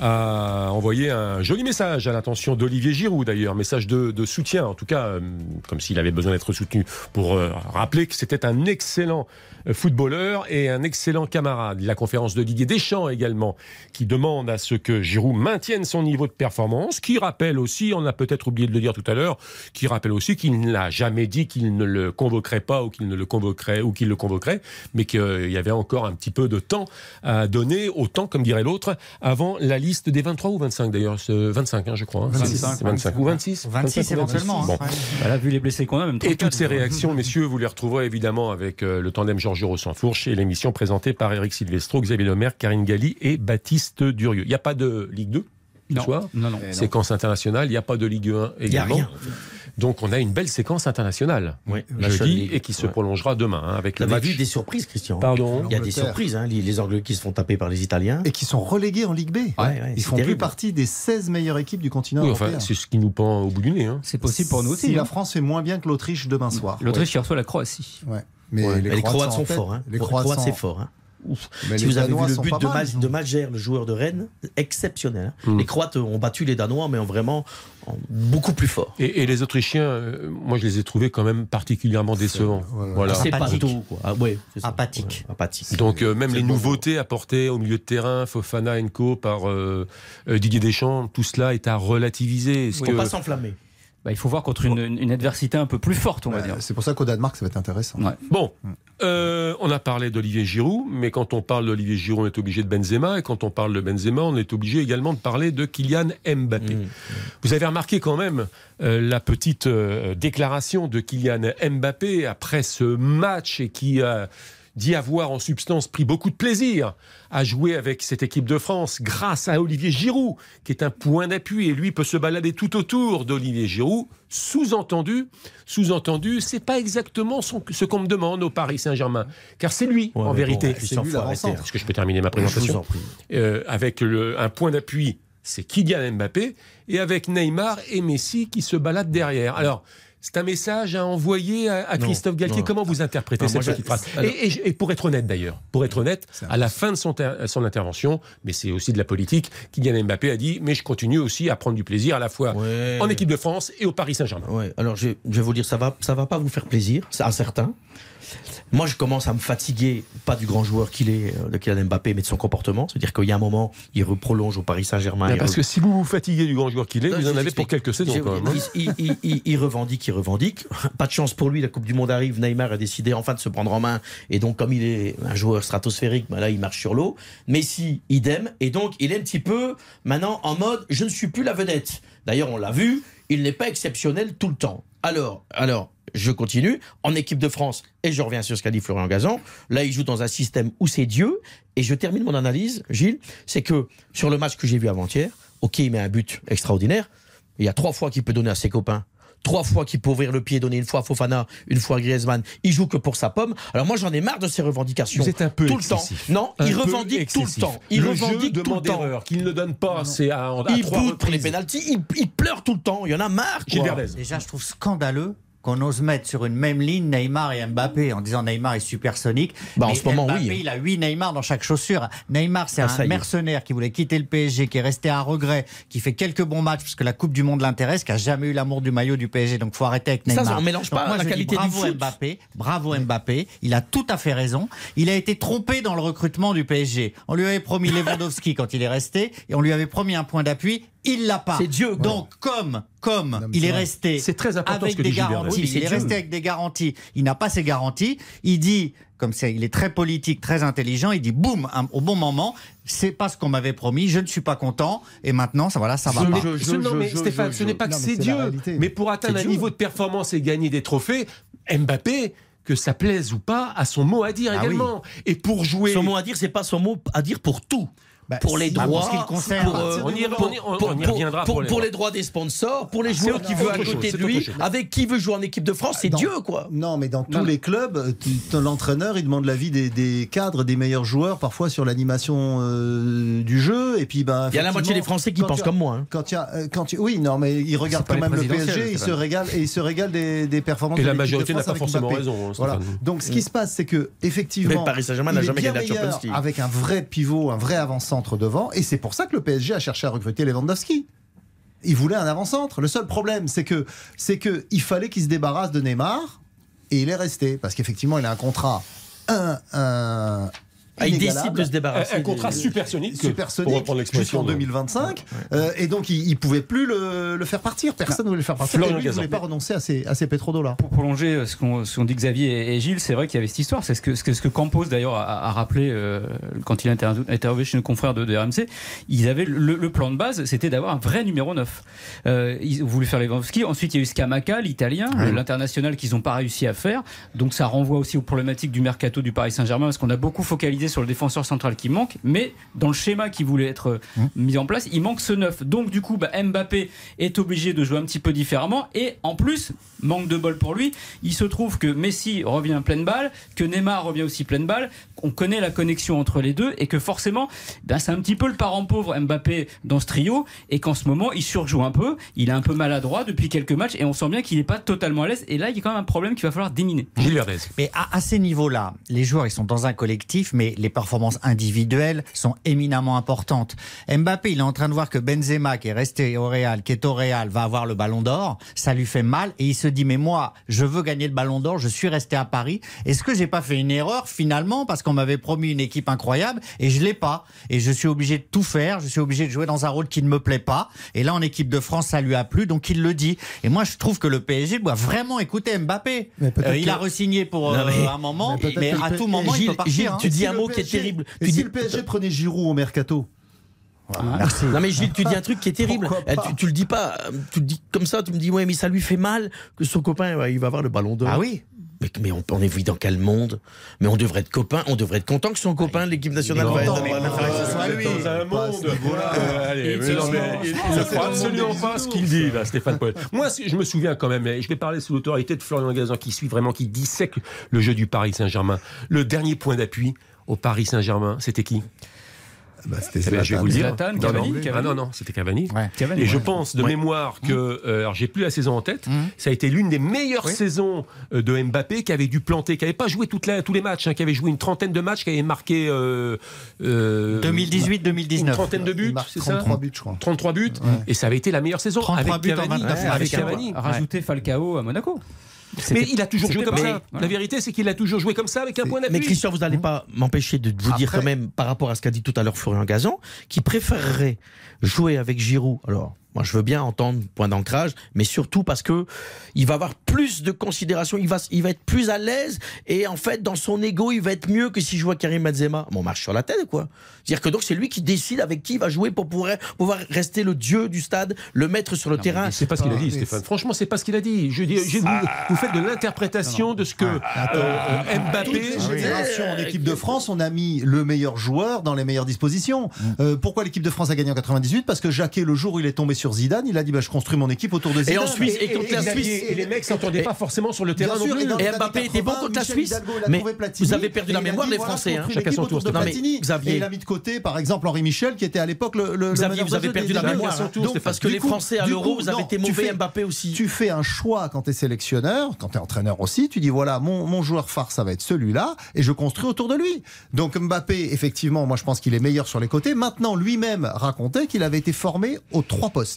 a envoyé un joli message à l'intention d'Olivier Giroud d'ailleurs, message de, soutien en tout cas, euh, comme s'il avait besoin d'être soutenu pour euh, rappeler que c'était un excellent euh, footballeur et un excellent camarade. La conférence de Didier Deschamps également, qui demande à ce que Giroud maintienne son niveau de performance, qui rappelle aussi, on a peut-être oublié de le dire tout à l'heure, qui rappelle aussi qu'il n'a jamais dit qu'il ne le convoquerait pas ou qu'il ne le convoquerait ou qu'il le convoquerait, mais qu'il y avait encore un petit peu de temps à donner, autant comme dirait l'autre, avant la liste des 23 ou 25 d'ailleurs, c'est 25 hein, je crois. hein. 25, C'est 25 ou 26 26 25 ou éventuellement. Bon. hein. Voilà, vu les blessés qu'on a, même Et 34, toutes ces réactions, messieurs, vous les retrouverez évidemment avec euh, le tandem Georges sans fourche et l'émission présentée par Eric Silvestro, Xavier Lemaire, Karine Galli et Baptiste Durieux. Il n'y a pas de Ligue 2 ce Non, soir non, non. Séquence internationale, il n'y a pas de Ligue 1 Il y a également. rien. Donc on a une belle séquence internationale Oui, jeudi et qui se Ouais. prolongera demain hein, avec le match. vu des surprises, Christian Pardon. Il y a des surprises, hein, les, les Anglais qui se font taper par les Italiens. Et qui sont relégués en Ligue B. Ouais, ouais, Ils font plus partie des 16 meilleures équipes du continent Oui, européen. enfin, c'est ce qui nous pend au bout du nez. hein. C'est possible pour nous aussi. Si la hein. France fait moins bien que l'Autriche demain soir. L'Autriche qui reçoit la Croatie. Ouais. Mais Ouais, les, Croates sont forts. Hein. Les Croates, Croates, sont- c'est fort. Hein. Mais si vous avez Danois vu le but de, mal, ont- de le joueur de Rennes, exceptionnel. hein. Mm. Les Croates ont battu les Danois, mais en vraiment en beaucoup plus fort. Et, et les Autrichiens, euh, moi je les ai trouvés quand même particulièrement décevants. Voilà. C'est pas quoi. Ah, ouais. Apathique. Ouais, apathique. Donc euh, même les bon nouveautés apportées au milieu de terrain, Fofana, Enco par euh, Didier Deschamps, tout cela est à relativiser. Il ne faut que- pas s'enflammer. Bah, il faut voir contre une, une adversité un peu plus forte, on va dire. C'est pour ça qu'au Danemark, ça va être intéressant. Ouais. Bon, euh, on a parlé d'Olivier Giroud, mais quand on parle d'Olivier Giroud, on est obligé de Benzema, et quand on parle de Benzema, on est obligé également de parler de Kylian Mbappé. Mm. Vous avez remarqué quand même euh, la petite euh, déclaration de Kylian Mbappé après ce match et qui a dit avoir en substance pris beaucoup de plaisir à jouer avec cette équipe de France grâce à Olivier Giroud, qui est un point d'appui et lui peut se balader tout autour d'Olivier Giroud. Sous-entendu, sous-entendu, c'est pas exactement son- ce qu'on me demande au Paris Saint-Germain, car c'est lui Ouais, en vérité. bon, l'avancant. arrêter. Est-ce que je peux terminer ma Je vous présentation en prie. euh, avec le- un point d'appui, c'est Kylian Mbappé, et avec Neymar et Messi qui se baladent derrière. Alors, c'est un message à envoyer à, Christophe Galtier. Comment vous interprétez Non, moi, cette petite phrase et, et- et pour être honnête d'ailleurs, pour être honnête, à la fin de son, ter- son intervention, mais c'est aussi de la politique, Kylian Mbappé a dit Mais je continue aussi à prendre du plaisir à la fois Ouais. en équipe de France et au Paris Saint-Germain. Ouais, alors je, je vais vous dire, ça va, ça va pas vous faire plaisir, à certains. Moi, je commence à me fatiguer, pas du grand joueur qu'il est, euh, de Kylian Mbappé, mais de son comportement. C'est-à-dire qu'il y a un moment, il prolonge au Paris Saint-Germain. Parce re- que si vous vous fatiguez du grand joueur qu'il est, Non, vous en avez pour quelques saisons quand même. hein. Il, il- il- il revendique, il revendique. Pas de chance pour lui, la Coupe du Monde arrive. Neymar a décidé enfin de se prendre en main. Et donc, comme il est un joueur stratosphérique, bah là, il marche sur l'eau. Messi, idem. Et donc, il est un petit peu maintenant en mode je ne suis plus la vedette. D'ailleurs, on l'a vu, il n'est pas exceptionnel tout le temps. Alors, alors. Je continue en équipe de France et je reviens sur ce qu'a dit Florian Gazan. Là, il joue dans un système où c'est Dieu. Et je termine mon analyse, Gilles, c'est que sur le match que j'ai vu avant-hier, ok, il met un but extraordinaire. Il y a trois fois qu'il peut donner à ses copains. Trois fois qu'il peut ouvrir le pied, donner une fois à Fofana, une fois à Griezmann. Il joue que pour sa pomme. Alors moi j'en ai marre de ces revendications. Êtes un peu tout excessif. le temps. Non, Un il revendique tout le temps. Il le revendique jeu tout le demande temps. qu'il ne donne pas, c'est à, à Il trois les pénalties, il, il pleure tout le temps. Il y en a marre. Déjà, je trouve scandaleux qu'on ose mettre sur une même ligne Neymar et Mbappé en disant Neymar est supersonique. Bah, en Mais ce moment, Mbappé, oui. il a 8 Neymar dans chaque chaussure. Neymar, c'est Ah, ça un mercenaire qui voulait quitter le PSG, qui est resté à regret, qui fait quelques bons matchs parce que la Coupe du Monde l'intéresse, qui a jamais eu l'amour du maillot du PSG. Donc, faut arrêter avec Ça, Neymar. on mélange pas moi, la dis qualité du bravo. Mbappé, bravo Mbappé. Il a tout à fait raison. Il a été trompé dans le recrutement du PSG. On lui avait promis Lewandowski quand il est resté et on lui avait promis un point d'appui. Il l'a pas. C'est Dieu. Donc, comme comme Non, il est vrai. resté C'est très important avec ce que des garanties, Oui, il est resté avec des garanties, il n'a pas ces garanties, il dit comme c'est, il est très politique, très intelligent, il dit boum un- au bon moment, c'est pas ce qu'on m'avait promis, je ne suis pas content et maintenant ça voilà, ça va pas. n'est- je- ce- non, mais je- Stéphane, je- ce n'est pas que c'est Dieu. réalité. Mais pour atteindre un Dieu. niveau de performance et gagner des trophées, Mbappé, que ça plaise ou pas, a son mot à dire Ah également. Et pour jouer. Son mot à dire, c'est pas son mot à dire pour tout. Bah, pour les droits, pour euh, les pour droits. les droits des sponsors, pour les C'est joueurs qui veut à côté de lui, avec qui veut jouer en équipe de France, c'est Dans- Dieu quoi. Non, mais dans tous les clubs, tu- l'entraîneur, il demande l'avis des, cadres, des meilleurs joueurs, parfois sur l'animation euh, du jeu. Et puis, ben, Il y a la moitié des Français qui pensent comme moi. hein. Quand il y a, euh, quand oui, non, mais il regarde C'est pas quand même le PSG, il c'est se pas- régale et il se régale des, des performances. Et de la majorité n'a pas forcément raison. hein. Donc, ce qui se passe, c'est que effectivement, Paris Saint-Germain n'a jamais gagné la meilleur Champions League. avec un vrai pivot, un vrai devant, et c'est pour ça que le PSG a cherché à recruter Lewandowski. Il voulait un avant-centre. Le seul problème, c'est que c'est que il fallait qu'il se débarrasse de Neymar, et il est resté parce qu'effectivement, il a un contrat Ah, il décide de se débarrasser. Un, un contrat des- supersonique, pour supersonique reprendre l'expression. jusqu'en 2025 Euh, et donc il, il pouvait plus le, le faire partir personne ne voulait le faire partir Florian et lui, il Gazan. voulait pas renoncer à ses, à ses pétrodollars Pour prolonger euh, ce qu'ont dit Xavier et, et Gilles, c'est vrai qu'il y avait cette histoire. C'est ce que, ce que, ce que Campos d'ailleurs a, a rappelé euh, quand il a interview- interviewé chez nos confrères de, de RMC. Ils avaient le, le plan de base, c'était d'avoir un vrai numéro 9. Euh, ils voulu faire Lewandowski. Ensuite, il y a eu Scamacca, l'italien, l'international qu'ils n'ont pas réussi à faire. Donc ça renvoie aussi aux problématiques du mercato du Paris Saint-Germain parce qu'on a beaucoup focalisé sur le défenseur central qui manque. Mais dans le schéma qui voulait être euh, mis en place, il manque ce 9. Donc du coup, bah, Mbappé est obligé de jouer un petit peu différemment. Et en plus, manque de bol pour lui, il se trouve que Messi revient pleine balle, que Neymar revient aussi pleine balle. On connaît la connexion entre les deux et que forcément, ben, c'est un petit peu le parent pauvre Mbappé dans ce trio et qu'en ce moment, il surjoue un peu. Il est un peu maladroit depuis quelques matchs et on sent bien qu'il n'est pas totalement à l'aise. Et là, il y a quand même un problème qu'il va falloir déminer. Mais à, à ces niveaux-là, les joueurs, ils sont dans un collectif, mais les performances individuelles sont éminemment importantes. Mbappé, il est en train de voir que Benzema, qui est resté au Real, qui est au Real, va avoir le ballon d'or. Ça lui fait mal et il se dit, mais moi, je veux gagner le ballon d'or, je suis resté à Paris. Est-ce que j'ai pas fait une erreur finalement parce qu'on m'avait promis une équipe incroyable et je l'ai pas. Et je suis obligé de tout faire, je suis obligé de jouer dans un rôle qui ne me plaît pas. Et là, en équipe de France, ça lui a plu, donc il le dit. Et moi, je trouve que le PSG doit vraiment écouter Mbappé. Euh, il que- a re-signé pour Non, euh, mais- un moment, mais à tout moment, il peut partir. Gilles, hein. tu dis un le mot qui est terrible. et Tu si dis- le PSG prenait Giroud au mercato Merci. Non mais Gilles, tu dis un truc qui est terrible. Eh, Tu, tu le dis pas, tu le dis comme ça, tu me dis ouais mais ça lui fait mal que son copain il va avoir le ballon d'or. Ah oui Mais, mais on, on est dans quel monde? Mais on devrait être copains, on devrait être content que son copain de l'équipe nationale Non, va être. dans un monde. Euh, il- ne croit absolument pas ce qu'il dit, là, Stéphane Poel. Moi, je me souviens quand même, et je vais parler sous l'autorité de Florian Gazan, qui suit vraiment, qui dissèque le jeu du Paris Saint-Germain. Le dernier point d'appui au Paris Saint-Germain, c'était qui? Bah, c'était Eh ben, Je vais vous le dire. Zlatan, Non, Cavani, non. Cavani. Ah non, non, c'était Cavani. Ouais. Cavani, Et je pense de Ouais. mémoire que, euh, alors j'ai plus la saison en tête, Mhm. ça a été l'une des meilleures Oui. saisons euh, de Mbappé qui avait dû planter, qui n'avait pas joué toute la- tous les matchs, hein, qui avait joué une trentaine de matchs, qui avait marqué euh, euh, 2018-2019. une trentaine de buts, c'est ça 33 buts je crois 33 buts, et ça avait été la meilleure saison 33 avec buts en Cavani. 29 avec. Cavani. Rajouter Falcao à Monaco. Mais il a toujours joué comme ça. La vérité, c'est qu'il a toujours joué comme ça avec un point Mais d'appui. Christian, vous n'allez pas m'empêcher de vous dire quand même, par rapport à ce qu'a dit tout à l'heure Florian Gazan, qui préférerait jouer avec Giroud. Alors, moi, je veux bien entendre point d'ancrage, mais surtout parce que il va avoir plus de considération, il va, il va être plus à l'aise, et en fait, dans son ego, il va être mieux que s'il joue à Karim Benzema. Bon, on marche sur la tête, quoi. C'est-à-dire que donc, c'est lui qui décide avec qui il va jouer pour pouvoir, pouvoir rester le dieu du stade, le mettre sur le Non, terrain. C'est pas ce qu'il a dit, Mais Stéphane. Franchement, c'est pas ce qu'il a dit. Je dis, je- vous, vous faites de l'interprétation de ce que euh, euh, Mbappé. Toutes les générations en équipe de France, on a mis le meilleur joueur dans les meilleures dispositions. Euh, pourquoi l'équipe de France a gagné en 98 Parce que Jacquet, le jour où il est tombé sur Zidane, il a dit bah, je construis mon équipe autour de Zidane. en Suisse, et contre la Xavier, Suisse- et les mecs s'entendaient pas forcément sur le terrain sûr, non plus. et Mbappé était bon 80, contre la Suisse, mais vous avez perdu la mémoire, les Français, hein, chacun son tour. Et il a mis de côté, par exemple, Henri Michel, qui était à l'époque le, Xavier, vous avez perdu la mémoire. hein. parce que les Français à l'Euro, vous avez été mauvais, Mbappé aussi. Tu fais un choix quand tu es sélectionneur, quand tu es entraîneur aussi, tu dis voilà, mon, mon joueur phare, ça va être celui-là, et je construis autour de lui. Donc Mbappé, effectivement, moi je pense qu'il est meilleur sur les côtés. Maintenant, lui-même racontait qu'il avait été formé aux trois postes.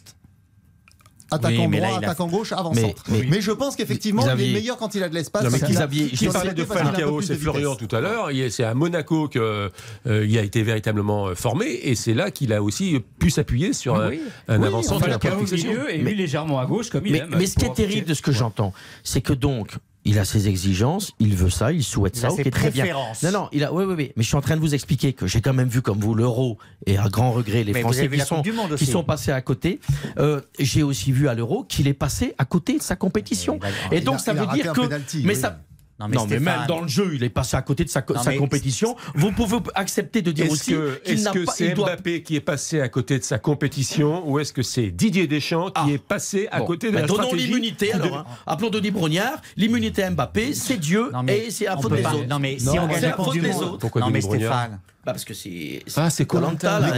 Attaquant Oui, là, droit, a- attaquant gauche, avant Mais- centre. mais- Mais, je pense qu'effectivement, il est meilleur quand il a de l'espace. Non, mais parce qu'il a- Xavier- il Qui parlait de Falcao, c'est Florian vitesse. tout à l'heure. Il est- C'est à Monaco qu'il a été véritablement euh, formé et c'est là qu'il a aussi pu s'appuyer sur un, Oui. un Oui, avant-centre Falcao au milieu et Mais- lui légèrement à gauche comme il aime. mais ce qui est terrible de ce que j'entends, c'est que donc, il a ses exigences, il veut ça, il souhaite Il ça, a ok, ses très bien. Non, non, il a, oui, oui, oui, mais je suis en train de vous expliquer que j'ai quand même vu comme vous l'euro et à grand regret les Mais Français qui sont, du Monde qui sont passés à côté. Euh, j'ai aussi vu à l'euro qu'il est passé à côté de sa compétition. Et donc a- ça veut dire que, mais oui. ça. Non, mais Non, mais même dans le jeu, il est passé à côté de sa, co- Non, sa mais- compétition. Vous pouvez accepter de dire Est-ce aussi que qu'il est-ce n'a que pas. c'est doit- Mbappé qui est passé à côté de sa compétition ou est-ce que c'est Didier Deschamps qui Ah. est passé à Bon, côté de bah, la donnons stratégie l'immunité alors. hein. Appelons Denis Brognard. L'immunité à Mbappé, c'est Dieu Non, mais et c'est à faute des autres. Non, mais si on gagne c'est la Coupe faute du des Monde. autres. Pourquoi non, mais Stéphane. Bah, parce que c'est. Ah, c'est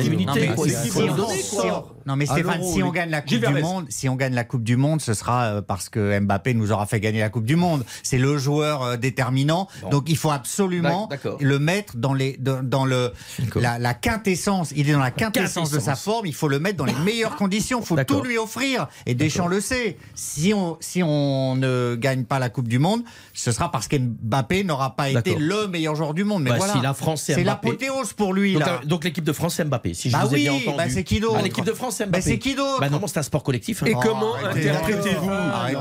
l'immunité. Non, mais Non Stéphane, si on gagne la Coupe du. Monde, si on gagne la Coupe du Monde, ce sera euh, parce que Mbappé nous aura fait gagner la Coupe du Monde. C'est le joueur euh, déterminant. Donc il faut absolument le mettre dans les dans, dans le la, la quintessence. Il est dans la quintessence de sa forme. Il faut le mettre dans les meilleures conditions. Il faut tout lui offrir. Et Deschamps le sait. Si on si on ne gagne pas la Coupe du Monde, ce sera parce qu'Mbappé n'aura pas été le meilleur joueur du monde. Mais Bah, voilà. si la France, c'est pour lui Donc, là. donc l'équipe de France, c'est Mbappé. Si je Bah vous ai oui, bien entendu. bah c'est qui d'autre Ah, l'équipe de France, c'est Bah, Mbappé. c'est qui d'autre Bah non, c'est un sport collectif. hein. Et Oh, comment arrêtez. interprétez-vous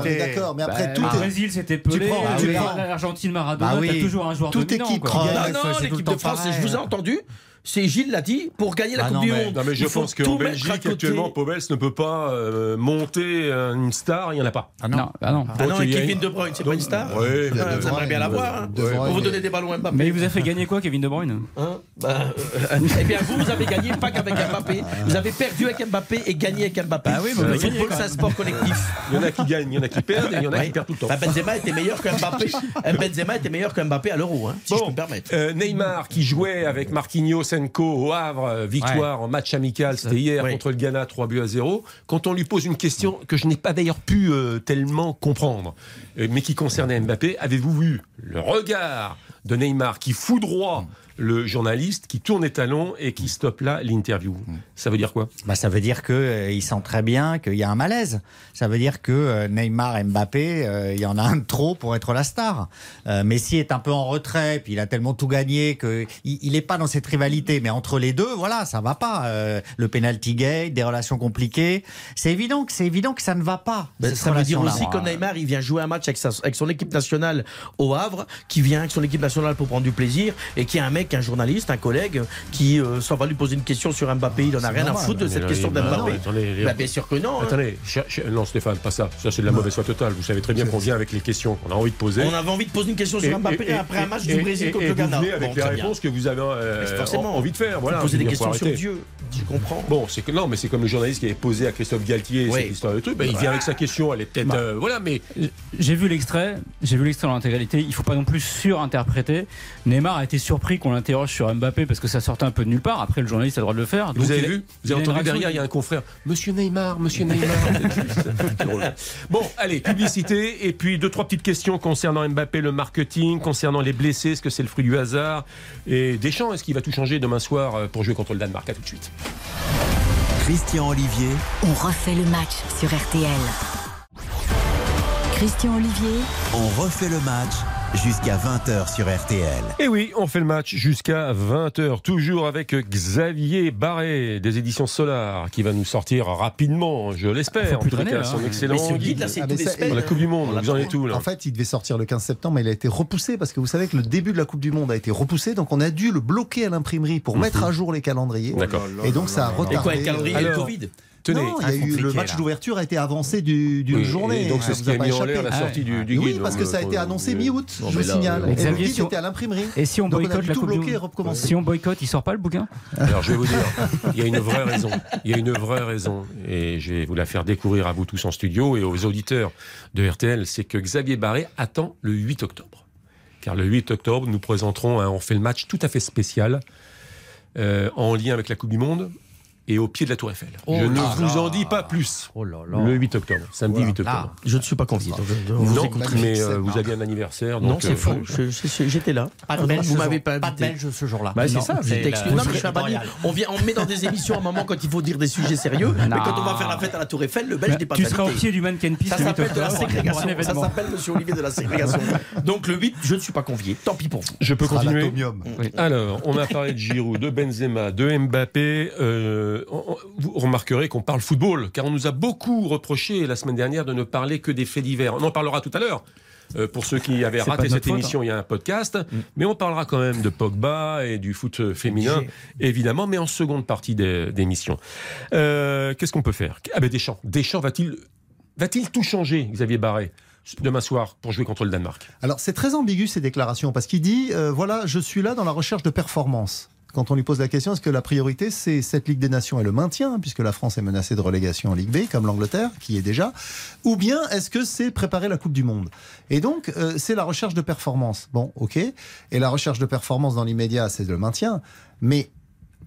est D'accord, mais après Bah, tout le. Brésil, c'était Pelé. l'Argentine, Maradona. Bah oui. T'as toujours un joueur Toute dominant. équipe quoi. qui Oh, gagne. Ah Ouais, non, le l'équipe de France, je vous ai entendu. C'est Gilles l'a dit pour gagner la Ah Coupe non, du mais- Monde. Non mais je pense tout qu'en Belgique actuellement Pobels ne peut pas euh, monter une star, il n'y en a pas. Ah Non, non. Ah non, Donc, et il y a Kevin De Bruyne, c'est pas une star Oui, Ah, De Vous aimeriez bien la Bruyne, voir. hein. De Bruyne, Pour vous donner des ballons à Mbappé. Mais il vous a fait gagner quoi, Kevin De Bruyne Hein Bah, euh, eh bien, vous, vous avez gagné pas qu'avec Mbappé. Vous avez perdu avec Mbappé et gagné avec Mbappé. Bah oui, mais on le football, c'est un sport collectif. il y en a qui gagnent, il y en a qui perdent et il y en a qui perdent tout le temps. Bah, Benzema était meilleur que Mbappé. Benzema était meilleur que Mbappé à l'Euro, hein, si je peux me permettre. euh, Neymar qui jouait avec Marquinhos Au Havre, euh, victoire en match amical, c'était hier Oui. contre le Ghana 3 buts à 0. Quand on lui pose une question que je n'ai pas d'ailleurs pu euh, tellement comprendre, euh, mais qui concernait Mbappé, avez-vous vu le regard de Neymar qui foudroie le journaliste, qui tourne les talons et qui stoppe là l'interview Ça veut dire quoi? Bah, ça veut dire que euh, sent très bien qu'il y a un malaise. Ça veut dire que euh, Neymar et Mbappé, euh, il y en a un de trop pour être la star. Euh, Messi est un peu en retrait, puis il a tellement tout gagné que il, il est pas dans cette rivalité. Mais entre les deux, voilà, ça va pas. Euh, le penalty gate, des relations compliquées. C'est évident que c'est évident que ça ne va pas. Ben, ça veut dire aussi que Neymar, il vient jouer un match avec, sa- avec son équipe nationale au Havre, qui vient avec son équipe nationale pour prendre du plaisir, et qui a un mec, un journaliste, un collègue, qui euh, s'en va lui poser une question sur Mbappé. Il en a rien à normal. foutre de cette question d'Mbappé. Bah, bien sûr que non. hein. Attendez, cher- non Stéphane, pas ça. Ça c'est de la mauvaise foi totale. Vous savez très bien qu'on vient avec les questions qu'on a envie de poser. On avait envie de poser une question sur Mbappé après un match du Brésil contre et le vous Ghana. venez avec Bon, les très bien. réponses que vous avez euh, envie de faire. Voilà, poser des questions sur. Dieu. Je comprends. Bon, c'est que non, mais c'est comme le journaliste qui avait posé à Christophe Galtier Oui. cette histoire de truc. Ben, il vient avec sa question, elle est peut-être Bah. euh, voilà, mais J'ai vu l'extrait, j'ai vu l'extrait dans l'intégralité. Il faut pas non plus surinterpréter. Neymar a été surpris qu'on l'interroge sur Mbappé parce que ça sortait un peu de nulle part. Après, le journaliste a le droit de le faire. vous Donc, avez il vu, vous avez entendu derrière, il y a un confrère, Monsieur Neymar, Monsieur Neymar. Bon, allez, publicité et puis deux trois petites questions concernant Mbappé, le marketing, concernant les blessés, est-ce que c'est le fruit du hasard et Deschamps, est-ce qu'il va tout changer demain soir euh, pour jouer contre le Danemark? À tout de suite. Christian Olivier. On refait le match sur RTL. Christian Olivier, On refait le match jusqu'à 20h sur RTL. Et oui, on fait le match jusqu'à 20h, toujours avec Xavier Barré des éditions Solar, qui va nous sortir rapidement, je l'espère, Faut en plus tout cas, son hein. excellent Mais ce guide guide là, c'est Ah, ça- la Coupe du Monde. On Vous en êtes tout là En fait, il devait sortir le 15 septembre, mais il a été repoussé parce que vous savez que le début de la Coupe du Monde a été repoussé, donc on a dû le bloquer à l'imprimerie pour mettre à jour les calendriers. D'accord. Et donc ça a Et retardé. quoi, le calendrier et le Covid? Tenez. Non, il y a eu compliqué, le match d'ouverture a été avancé du- d'une Oui, journée. et donc c'est Ça ce qui a pas mis en échappé. l'air la Ah sortie du, du Oui, guide. parce que ça a été annoncé mi-août, je vous signale. euh, Et le Xavier, guide si on- était à l'imprimerie. Et si on boycotte la tout Coupe. Si on boycotte, il sort pas le bouquin Alors je vais vous dire, il y a une vraie raison. Il y a une vraie raison. Et je vais vous la faire découvrir à vous tous en studio et aux auditeurs de RTL. C'est que Xavier Barré attend le 8 octobre. Car le 8 octobre, nous présenterons un On fait le match tout à fait spécial, euh, en lien avec la Coupe du Monde, et au pied de la Tour Eiffel. Oh je ne vous en dis pas plus. Oh là là. Le 8 octobre, samedi Voilà. 8 octobre. Là. Je ne suis pas convié. donc je- je vous Non, mais euh, vous aviez un anniversaire. Non, c'est euh, faux. J'étais là. Pas de belge vous ce m'avez pas pas de invité. belge ce jour-là. Bah, c'est ça, Je Non, mais suis. On, vient, on met dans des émissions à un moment quand il faut dire des sujets sérieux. Mais quand on va faire la fête à la Tour Eiffel, le Belge n'est pas tu seras au pied du mannequin piste Ça le 8 s'appelle de la ségrégation. Ça s'appelle Monsieur Olivier de la ségrégation. Donc le 8, je ne suis pas convié. Tant pis pour vous. Je peux continuer. Alors, on a parlé de Giroud, de Benzema, de Mbappé. Euh, on- vous remarquerez qu'on parle football, car on nous a beaucoup reproché la semaine dernière de ne parler que des faits divers. On en parlera tout à l'heure. euh, pour ceux qui avaient raté cette faute, émission, il y a un podcast. Mais on parlera quand même de Pogba et du foot euh, féminin, évidemment, mais en seconde partie des- d'émission. Euh, Qu'est-ce qu'on peut faire? Ah ben Deschamps. Deschamps va-t-il va-t-il tout changer, Xavier Barret, demain soir pour jouer contre le Danemark? Alors c'est très ambigu ces déclarations parce qu'il dit euh, voilà je suis là dans la recherche de performance. Quand on lui pose la question, est-ce que la priorité c'est cette Ligue des Nations et le maintien, puisque la France est menacée de relégation en Ligue B, comme l'Angleterre, qui est déjà, ou bien est-ce que c'est préparer la Coupe du Monde? Et donc euh, c'est la recherche de performance. Bon, ok. Et la recherche de performance dans l'immédiat, c'est le maintien, mais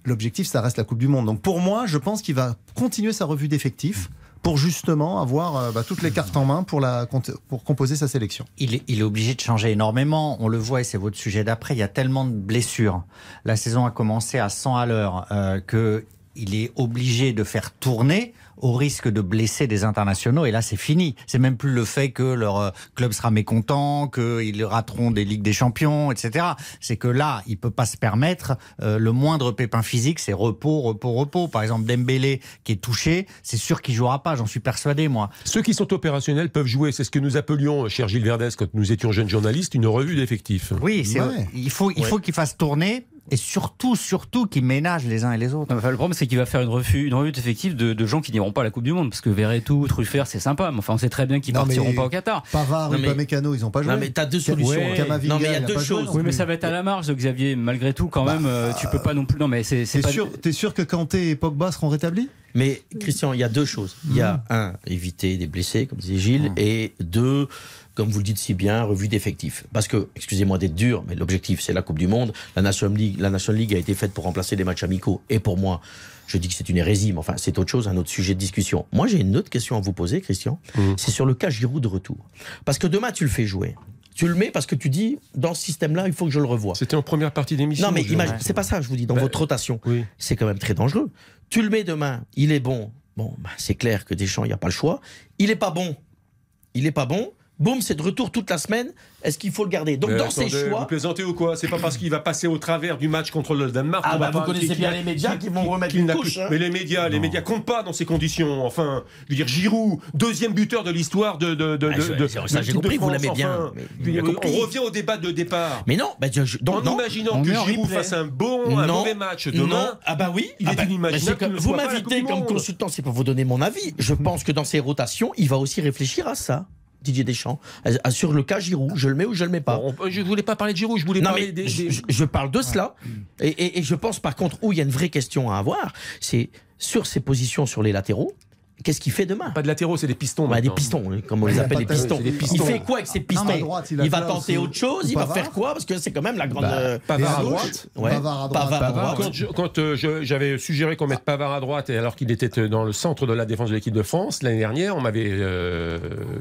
l'objectif ça reste la Coupe du Monde. Donc pour moi, je pense qu'il va continuer sa revue d'effectifs pour justement avoir euh, bah, toutes les cartes en main pour, la, pour composer sa sélection. Il est, obligé de changer énormément. On le voit et c'est votre sujet d'après. Il y a tellement de blessures. La saison a commencé à 100 à l'heure euh, que il est obligé de faire tourner au risque de blesser des internationaux. Et là, c'est fini. C'est même plus le fait que leur euh, club sera mécontent, qu'ils rateront des ligues des champions, etc. C'est que là, il peut pas se permettre euh, le moindre pépin physique. C'est repos, repos, repos. Par exemple, Dembélé qui est touché, c'est sûr qu'il jouera pas. J'en suis persuadé, moi. Ceux qui sont opérationnels peuvent jouer. C'est ce que nous appelions, cher Gilles Verdès, quand nous étions jeunes journalistes, une revue d'effectifs. Oui, c'est Ouais. il faut il faut qu'il fasse tourner et surtout surtout qu'il ménage les uns et les autres. Non, enfin, le problème, c'est qu'il va faire une revue, une revue effective de, de gens qui n'iront pas à la Coupe du Monde. Parce que Verretou, Truffert, c'est sympa. Mais enfin, on sait très bien qu'ils Non, partiront pas au Qatar. Pavard, Non, mais- Upamecano, ils n'ont pas joué. Non, mais t'as deux solutions. Ouais. hein. Camavinga, Non, mais il y a deux choses. Oui, mais ça va être à la marge Xavier, malgré tout, quand même. euh, tu peux pas non plus. Non, mais c'est T'es pas. sûr, t'es sûr que Kanté et Pogba seront rétablis? Mais Christian, il y a deux choses. Il y a un, éviter des blessés, comme disait Gilles, et deux, comme vous le dites si bien, revue d'effectifs. Parce que, excusez-moi d'être dur, mais l'objectif c'est la Coupe du Monde. La National League, la National League a été faite pour remplacer les matchs amicaux. Et pour moi, je dis que c'est une hérésie, mais enfin c'est autre chose, un autre sujet de discussion. Moi j'ai une autre question à vous poser, Christian. C'est sur le cas Giroud de retour. Parce que demain tu le fais jouer. Tu le mets parce que tu dis, dans ce système-là, il faut que je le revoie. C'était en première partie d'émission. Non, mais imagine, c'est pas ça, je vous dis, dans Bah, votre rotation Oui. c'est quand même très dangereux. Tu le mets demain, il est bon. Bon, bah, c'est clair que Deschamps, il n'y a pas le choix. Il est pas bon. Il est pas bon. Boum, c'est de retour toute la semaine. Est-ce qu'il faut le garder? Donc Mais dans ses attendez, Vous choix. plaisantez ou quoi? C'est pas parce qu'il va passer au travers du match contre le Danemark. Ah bah, vous connaissez bien les médias qui vont remettre une couche, hein. Mais les médias, les médias comptent pas dans ces conditions. Enfin, je veux dire, Giroud, deuxième buteur de l'histoire de, de, de, Ah, de- je- de- ça, j'ai compris, vous France, l'aimez bien, enfin. compris. on revient au débat de départ. Mais non, bah, je- en donc, non. imaginant que en Giroud fasse un bon, un mauvais match demain. Ah bah oui. Il Ah est bah, inimaginable ne vous m'invitez comme consultant, c'est pour vous donner mon avis. Je pense que dans ses rotations, il va aussi réfléchir à ça. Didier Deschamps, sur le cas Giroud, je le mets ou je le mets pas. Bon, on- je voulais pas parler de Giroud, je voulais Non, parler mais des. je, des- je- je parle de cela. Et, et- et je pense par contre où il y a une vraie question à avoir, c'est sur ses positions sur les latéraux. Qu'est-ce qu'il fait demain Pas de latéraux, c'est des pistons. bah, Des pistons, comme on les Il a appelle pas les de- pistons. des Il fait quoi avec ces pistons à droite, il a il va tenter autre chose, il va faire quoi Parce que c'est quand même la grande. Bah, euh, Pavard à droite. Ouais. Pavard à droite. Pavard à Pavard, droite. quand je- quand euh, je- j'avais suggéré qu'on mette Pavard à droite, et alors qu'il était dans le centre de la défense de l'équipe de France, l'année dernière, on m'avait euh,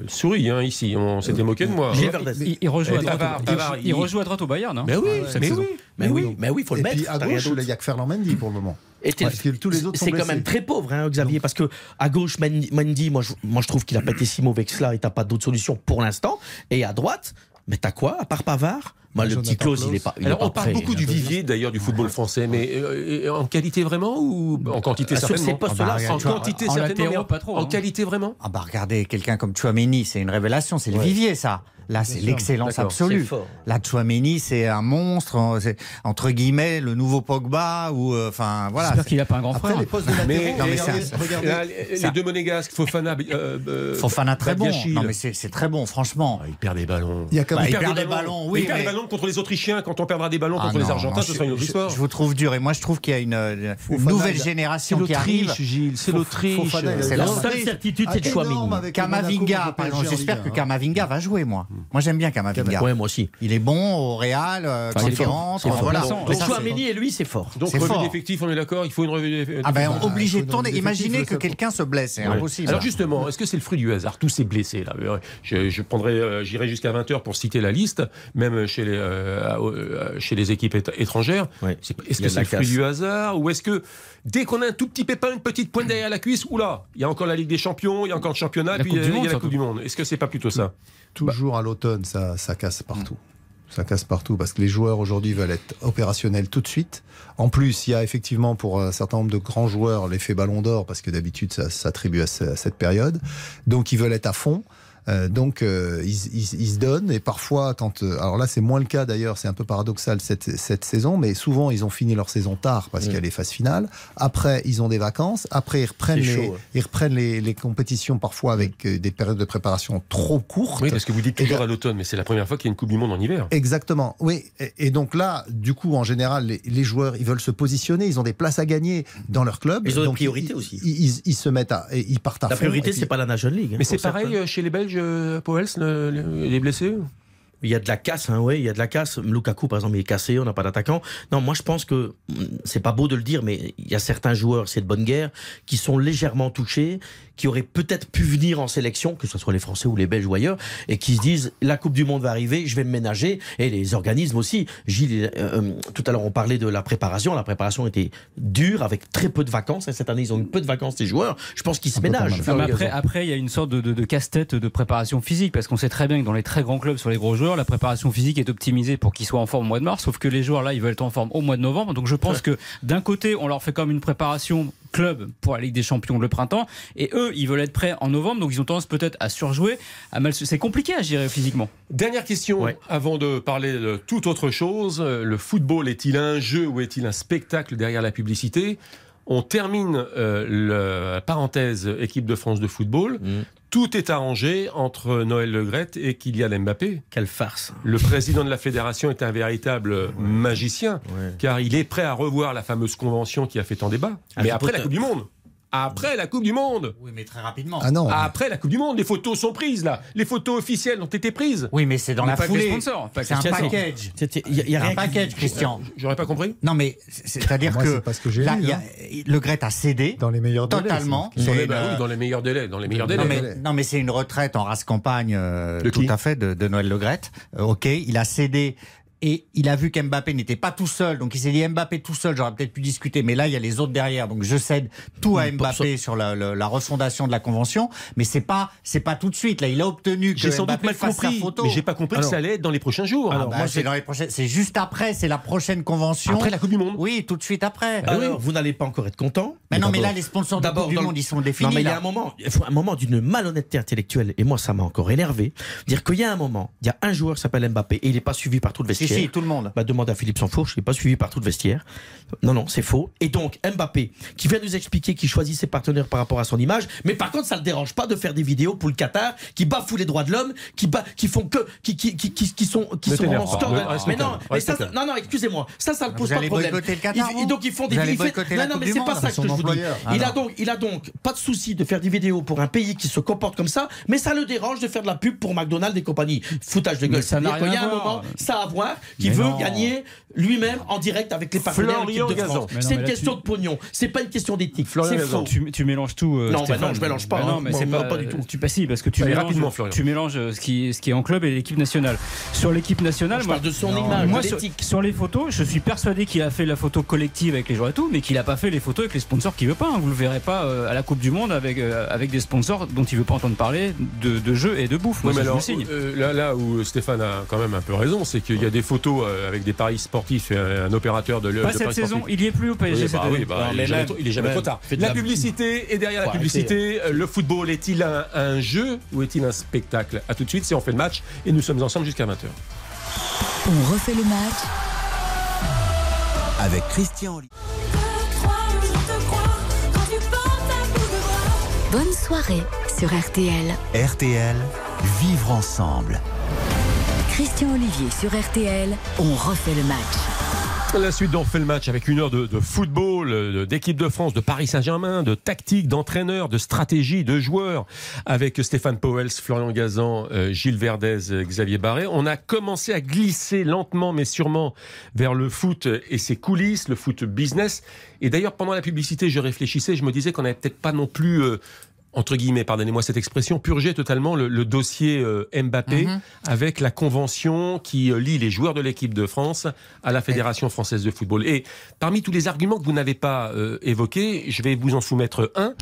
souri hein, ici. On s'était moqué de moi. Il, il rejoue Et à droite. Pavard, il- rejoue à droite au Bayern. hein. Mais oui, cette saison. Oui. Mais oui, mais oui, il faut le Et mettre. puis à gauche, il n'y a que Ferland Mendy pour le moment. Et t'es- Parce que tous les autres sont C'est quand même très pauvre, hein, Xavier, parce que à gauche, Mendy, Mendy, moi, je, moi je trouve qu'il a pas été si mauvais que cela et t'as pas d'autre solution pour l'instant. Et à droite, mais t'as quoi à part Pavard? Moi, le petit Klaus, Klaus. il est pas. il est Alors, pas on parle beaucoup hein. du vivier d'ailleurs du football français, mais euh, et en qualité vraiment ou en quantité Ah, sur ces certainement postes-là, Ah bah, En quantité en certainement, pas trop, En hein. qualité vraiment Ah bah regardez quelqu'un comme Chouameni, c'est une révélation, c'est le vivier ça. Là, c'est l'excellence absolue. Là, Chouameni, c'est un monstre, c'est entre guillemets le nouveau Pogba ou euh, enfin voilà. J'espère qu'il n'a pas un grand Après, frère. les postes de Mais, Non, mais regardez, là, les Ça- deux monégasques, Fofana, euh, euh, Fofana très bon. Non mais c'est très bon, franchement. Ah, il perd des ballons. Il y a quand Bah, il perd des ballons, oui, il perd mais- des ballons contre les Autrichiens, quand on perdra des ballons Ah contre les non, Argentins, non, ce je- sera une autre je- histoire. Je vous trouve dur et moi je trouve qu'il y a une, euh, une Fofana, nouvelle génération qui arrive. l'Autriche, Gilles. C'est l'Autriche. C'est la seule certitude, c'est Chouamini. Kamavinga, contre par exemple, PSG en j'espère que hein. Kamavinga va jouer, moi. Moi j'aime bien Kamavinga. Ouais, moi aussi. Il est bon au Real, euh, conférence, fort. enfin, voilà. c'est- Chouameni et lui, c'est fort. Donc, revue fort. d'effectifs, on est d'accord Il faut une revue. Ah ben obligé de tourner. Imaginez que quelqu'un se blesse, c'est Ouais. impossible. Alors justement, est-ce que c'est le fruit du hasard Tous ces blessés là, Euh, je, je prendrai, euh, j'irai jusqu'à 20 h pour citer la liste, même chez les euh, euh, chez les équipes étrangères. Est-ce que c'est le fruit du hasard ou est-ce que dès qu'on a un tout petit pépin, une petite pointe derrière la cuisse, oula, il y a encore la Ligue des Champions, il y a encore le championnat, La puis Coupe il y a, du il y a Monde, la. Coupe du Monde. Est-ce que c'est pas plutôt ça? Toujours à l'automne, ça, ça casse partout. Ça casse partout parce que les joueurs aujourd'hui veulent être opérationnels tout de suite. En plus, il y a effectivement pour un certain nombre de grands joueurs l'effet ballon d'or parce que d'habitude ça s'attribue à cette période. Donc ils veulent être à fond. Euh, donc euh, ils, ils- ils se donnent et parfois quand euh, alors là c'est moins le cas d'ailleurs c'est un peu paradoxal cette, cette saison mais souvent ils ont fini leur saison tard parce Mm. qu'il y a les phases finales après ils ont des vacances après ils reprennent les ouais. ils reprennent les, les compétitions parfois avec euh, des périodes de préparation trop courtes Oui, parce que vous dites toujours là- à l'automne, mais c'est la première fois qu'il y a une Coupe du Monde en hiver. Exactement, oui. Et, et donc là, du coup, en général, les, les joueurs, ils veulent se positionner, ils ont des places à gagner dans leur club. Ils ont des Donc, priorités ils- aussi. Ils, ils- ils se mettent à, et ils partent à La fond, priorité, c'est pas la National League. hein, Mais c'est pareil certains. chez les Belges, euh, le- les blessés Il y a de la casse, hein, ouais, il y a de la casse. Lukaku, par exemple, il est cassé, on n'a pas d'attaquant. Non, moi, je pense que c'est pas beau de le dire, mais il y a certains joueurs, c'est de bonne guerre, qui sont légèrement touchés, qui auraient peut-être pu venir en sélection, que ce soit les Français ou les Belges ou ailleurs, et qui se disent la Coupe du Monde va arriver, je vais me ménager, et les organismes aussi. Gilles, il- euh, euh, tout à l'heure, on parlait de la préparation. La préparation était dure, avec très peu de vacances. Et cette année, ils ont eu peu de vacances, les joueurs. Je pense qu'ils se ménagent. Non, après, après, il y a une sorte de, de- de casse-tête de préparation physique parce qu'on sait très bien que dans les très grands clubs sur les gros joueurs, la préparation physique est optimisée pour qu'ils soient en forme au mois de mars. Sauf que les joueurs là, ils veulent être en forme au mois de novembre. Donc je pense que d'un côté, on leur fait comme une préparation club pour la Ligue des Champions le printemps, et eux, ils veulent être prêts en novembre. Donc ils ont tendance peut-être à surjouer, à mal. se- C'est compliqué à gérer physiquement. Dernière question, Ouais. avant de parler de toute autre chose. Euh, Le football est-il un jeu ou est-il un spectacle derrière la publicité? On termine euh, le- la parenthèse équipe de France de football. Mm. Tout est arrangé entre Noël Legrette et Kylian Mbappé. Quelle farce. Le président de la fédération est un véritable magicien, Ouais. car il est prêt à revoir la fameuse convention qui a fait tant débat. Ah, Mais après la Coupe du Monde. Après la Coupe du Monde. Oui, mais très rapidement. Ah non. Après la Coupe du Monde, les photos sont prises là. Les photos officielles ont été prises. Oui, mais c'est dans Mais la foulée. C'est un package. Il y a, il y a Un package, Christian. J'aurais pas compris. Non, mais c'est- c'est-à-dire que c'est pas ce que j'ai là, lu, il y a- hein. le Gret a cédé Dans les meilleurs délais, totalement. Dans les, une, oui, dans les meilleurs délais. Dans les meilleurs Non délais. mais, non, mais c'est une retraite en race campagne euh, De tout à fait de, de Noël Le Graët. Euh, ok, il a cédé et il a vu qu'Mbappé n'était pas tout seul, donc il s'est dit Mbappé tout seul, j'aurais peut-être pu discuter, mais là il y a les autres derrière, donc je cède tout à Mbappé sur la, la- la refondation de la convention, mais c'est pas c'est pas tout de suite. Là, il a obtenu que J'ai sans doute Mbappé mal fasse sa compris, photo. mais j'ai pas compris Alors- que ça allait être dans les prochains jours. Ah Alors, bah, moi, c'est dans les prochaines, c'est juste après, c'est la prochaine convention. après la Coupe du Monde. Oui, tout de suite après. Ah. Alors, vous n'allez pas encore être content. Mais non, mais là, les sponsors de d'abord, Coupe du Monde, ils sont définis. Non, mais il y a un moment, il faut un moment d'une malhonnêteté intellectuelle. Et moi, ça m'a encore énervé. Dire qu'il y a un moment, il y a un joueur qui s'appelle Mbappé et il n'est pas suivi par tout le Si, vestiaire. si, tout le monde. Bah, demande à Philippe Sanfourche, il n'est pas suivi par tout le vestiaire. Non, non, c'est faux. Et donc, Mbappé, qui vient nous expliquer qu'il choisit ses partenaires par rapport à son image, mais par contre, ça ne le dérange pas de faire des vidéos pour le Qatar, qui bafouent les droits de l'homme, qui, ba- qui font que, qui, qui, qui, qui, qui sont, qui Ne sont scandaleux. Reste Mais non, mais ça, non, non, excusez-moi. Ça, ça ne Vous pose pas de problème. le Qatar, Ils- vous donc, ils font des la Non, non, mais c'est pas ça que je vous dis. employeur. Il a donc, il a donc pas de souci de faire des vidéos pour un pays qui se comporte comme ça, mais ça le dérange de faire de la pub pour McDonald's et compagnie. Foutage de gueule. Ça n'a a rien à voir. ça à voir, qui Mais veut non. gagner lui-même en direct avec les partenaires de Florian l'équipe de. France. C'est une question de pognon. C'est pas une question d'éthique. Florian C'est Gazan. faux. Tu, tu mélanges tout. euh, Non, bah non, je mélange pas, Bah hein. non, mais c'est moi, pas, pas du tout. Tu pas si parce que tu mélanges, rapidement, Florian. tu mélanges euh, ce qui, ce qui est en club et l'équipe nationale. Sur l'équipe nationale, Je moi, parle de son Non, image, moi, sur, sur les photos, je suis persuadé qu'il a fait la photo collective avec les joueurs et tout, mais qu'il a pas fait les photos avec les sponsors qu'il veut pas. hein. Vous le verrez pas euh, à la Coupe du Monde avec euh, avec des sponsors dont il veut pas entendre parler de, de jeu et de bouffe. Moi, mais alors, là, là où Stéphane a quand même un peu raison, c'est qu'il y a des photos euh, avec des paris sportifs et un, opérateur de l'œuvre Pas de cette paris saison, sportifs. il y est plus au PSG Oui, cette bah année. oui, bah, Non, il, est jamais, il est jamais trop tard. La la- publicité et derrière la publicité, euh, le football est-il un, un jeu ou est-il un spectacle? À tout de suite, c'est on fait le match et nous sommes ensemble jusqu'à 20h. On refait le match Avec Christian Oli- Bonne soirée sur RTL. RTL, vivre ensemble. Christian Olivier sur RTL, on refait le match. La suite d'On fait le match avec une heure de, football, d'équipe de France, de Paris Saint-Germain, de tactique, d'entraîneur, de stratégie, de joueurs, avec Stéphane Powels, Florian Gazan, euh, Gilles Verdez, euh, Xavier Barré. On a commencé à glisser lentement mais sûrement vers le foot et ses coulisses, le foot business. Et d'ailleurs, pendant la publicité, je réfléchissais, je me disais qu'on n'avait peut-être pas non plus... euh, entre guillemets, pardonnez-moi cette expression, purger totalement le, le dossier euh, Mbappé avec la convention qui euh, lie les joueurs de l'équipe de France à la Fédération française de football. Et parmi tous les arguments que vous n'avez pas euh, évoqués, je vais vous en soumettre un.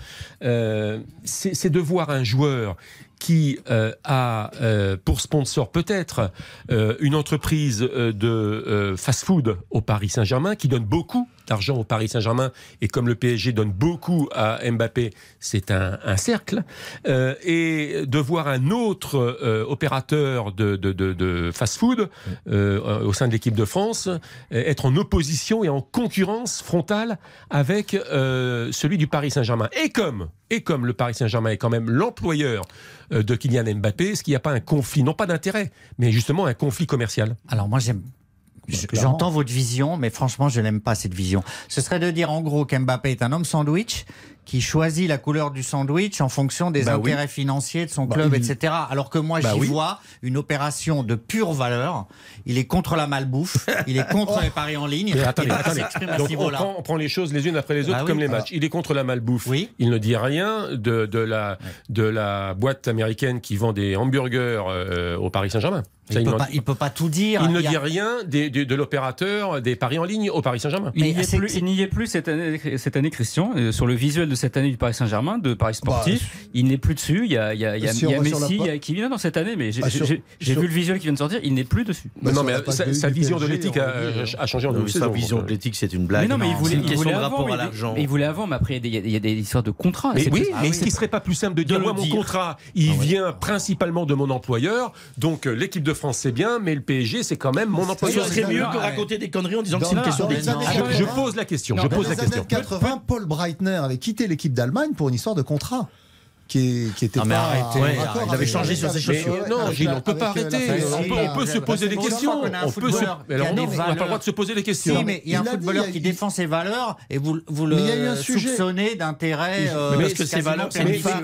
Euh, c'est de voir un joueur qui euh, a euh, pour sponsor peut-être euh, une entreprise de fast-food au Paris Saint-Germain qui donne beaucoup d'argent au Paris Saint-Germain et comme le PSG donne beaucoup à Mbappé, c'est un, cercle. Et de voir un autre opérateur de, de, fast-food au sein de l'équipe de France être en opposition et en concurrence frontale avec celui du Paris Saint-Germain. Et comme et comme le Paris Saint-Germain est quand même l'employeur de Kylian Mbappé, est-ce qu'il n'y a pas un conflit, non pas d'intérêt, mais justement un conflit commercial? Alors moi j'aime. J'entends votre vision, mais franchement, je n'aime pas cette vision. Ce serait de dire en gros qu'Mbappé est un homme sandwich qui choisit la couleur du sandwich en fonction des Bah oui. intérêts financiers de son Bah, club, il- etc. Alors que moi, Bah j'y oui. vois une opération de pure valeur. Il est contre la malbouffe, il est contre les paris en ligne. Mais attendez, attendez. Donc on prend, on prend les choses les unes après les autres Bah oui, comme les matchs. Il est contre la malbouffe. Oui. Il ne dit rien de, de, la, de la boîte américaine qui vend des hamburgers euh, au Paris Saint-Germain. Ça, Il il peut, pas, dit- il peut pas tout dire. il ne a- dit rien des- de l'opérateur des paris en ligne au Paris Saint-Germain. Il n'y Mais est, plus- c'est- il n'y est plus cette année, cette année Christian, euh, sur le visuel de cette année du Paris Saint-Germain, de Paris Sportif. il n'est plus dessus. Il y a, il y a, il y a, Si on il y a va sur la Messi, y a Kylian dans cette année, mais j'ai Ah, sur- vu le visuel qui vient de sortir. Il n'est plus dessus. Bah, non, mais sa, vision de l'éthique a, changé en saison. sa vision de l'éthique, c'est une blague. mais non, mais il voulait, il voulait de avant. rapport mais à il- l'argent. mais il voulait avant, mais après, il y a des, histoires de contrats. Mais oui, plus- mais est-ce qu'il serait pas plus simple de dire moi mon contrat, il vient principalement de mon employeur, donc euh, l'équipe de France c'est bien, mais le PSG c'est quand même mon Ce employeur. serait mieux Ah, que ouais. raconter des conneries en disant que c'est une question je 80, pose la question. Je Dans pose la les question. années 80, Paul Breitner avait quitté l'équipe d'Allemagne pour une histoire de contrat. Qui, qui était Non, mais pas arrêtez, Il avait avec- changé sur ses chaussures. non, Gilles, la- on peut pas euh, arrêter. On peut, on peut se poser des questions. On peut se... Mais alors, a non, des on n'a pas le droit de se poser des Si, questions. mais il y a un footballeur qui défend ses valeurs et vous, vous le soupçonnez d'intérêt. euh, Mais parce que ces valeurs,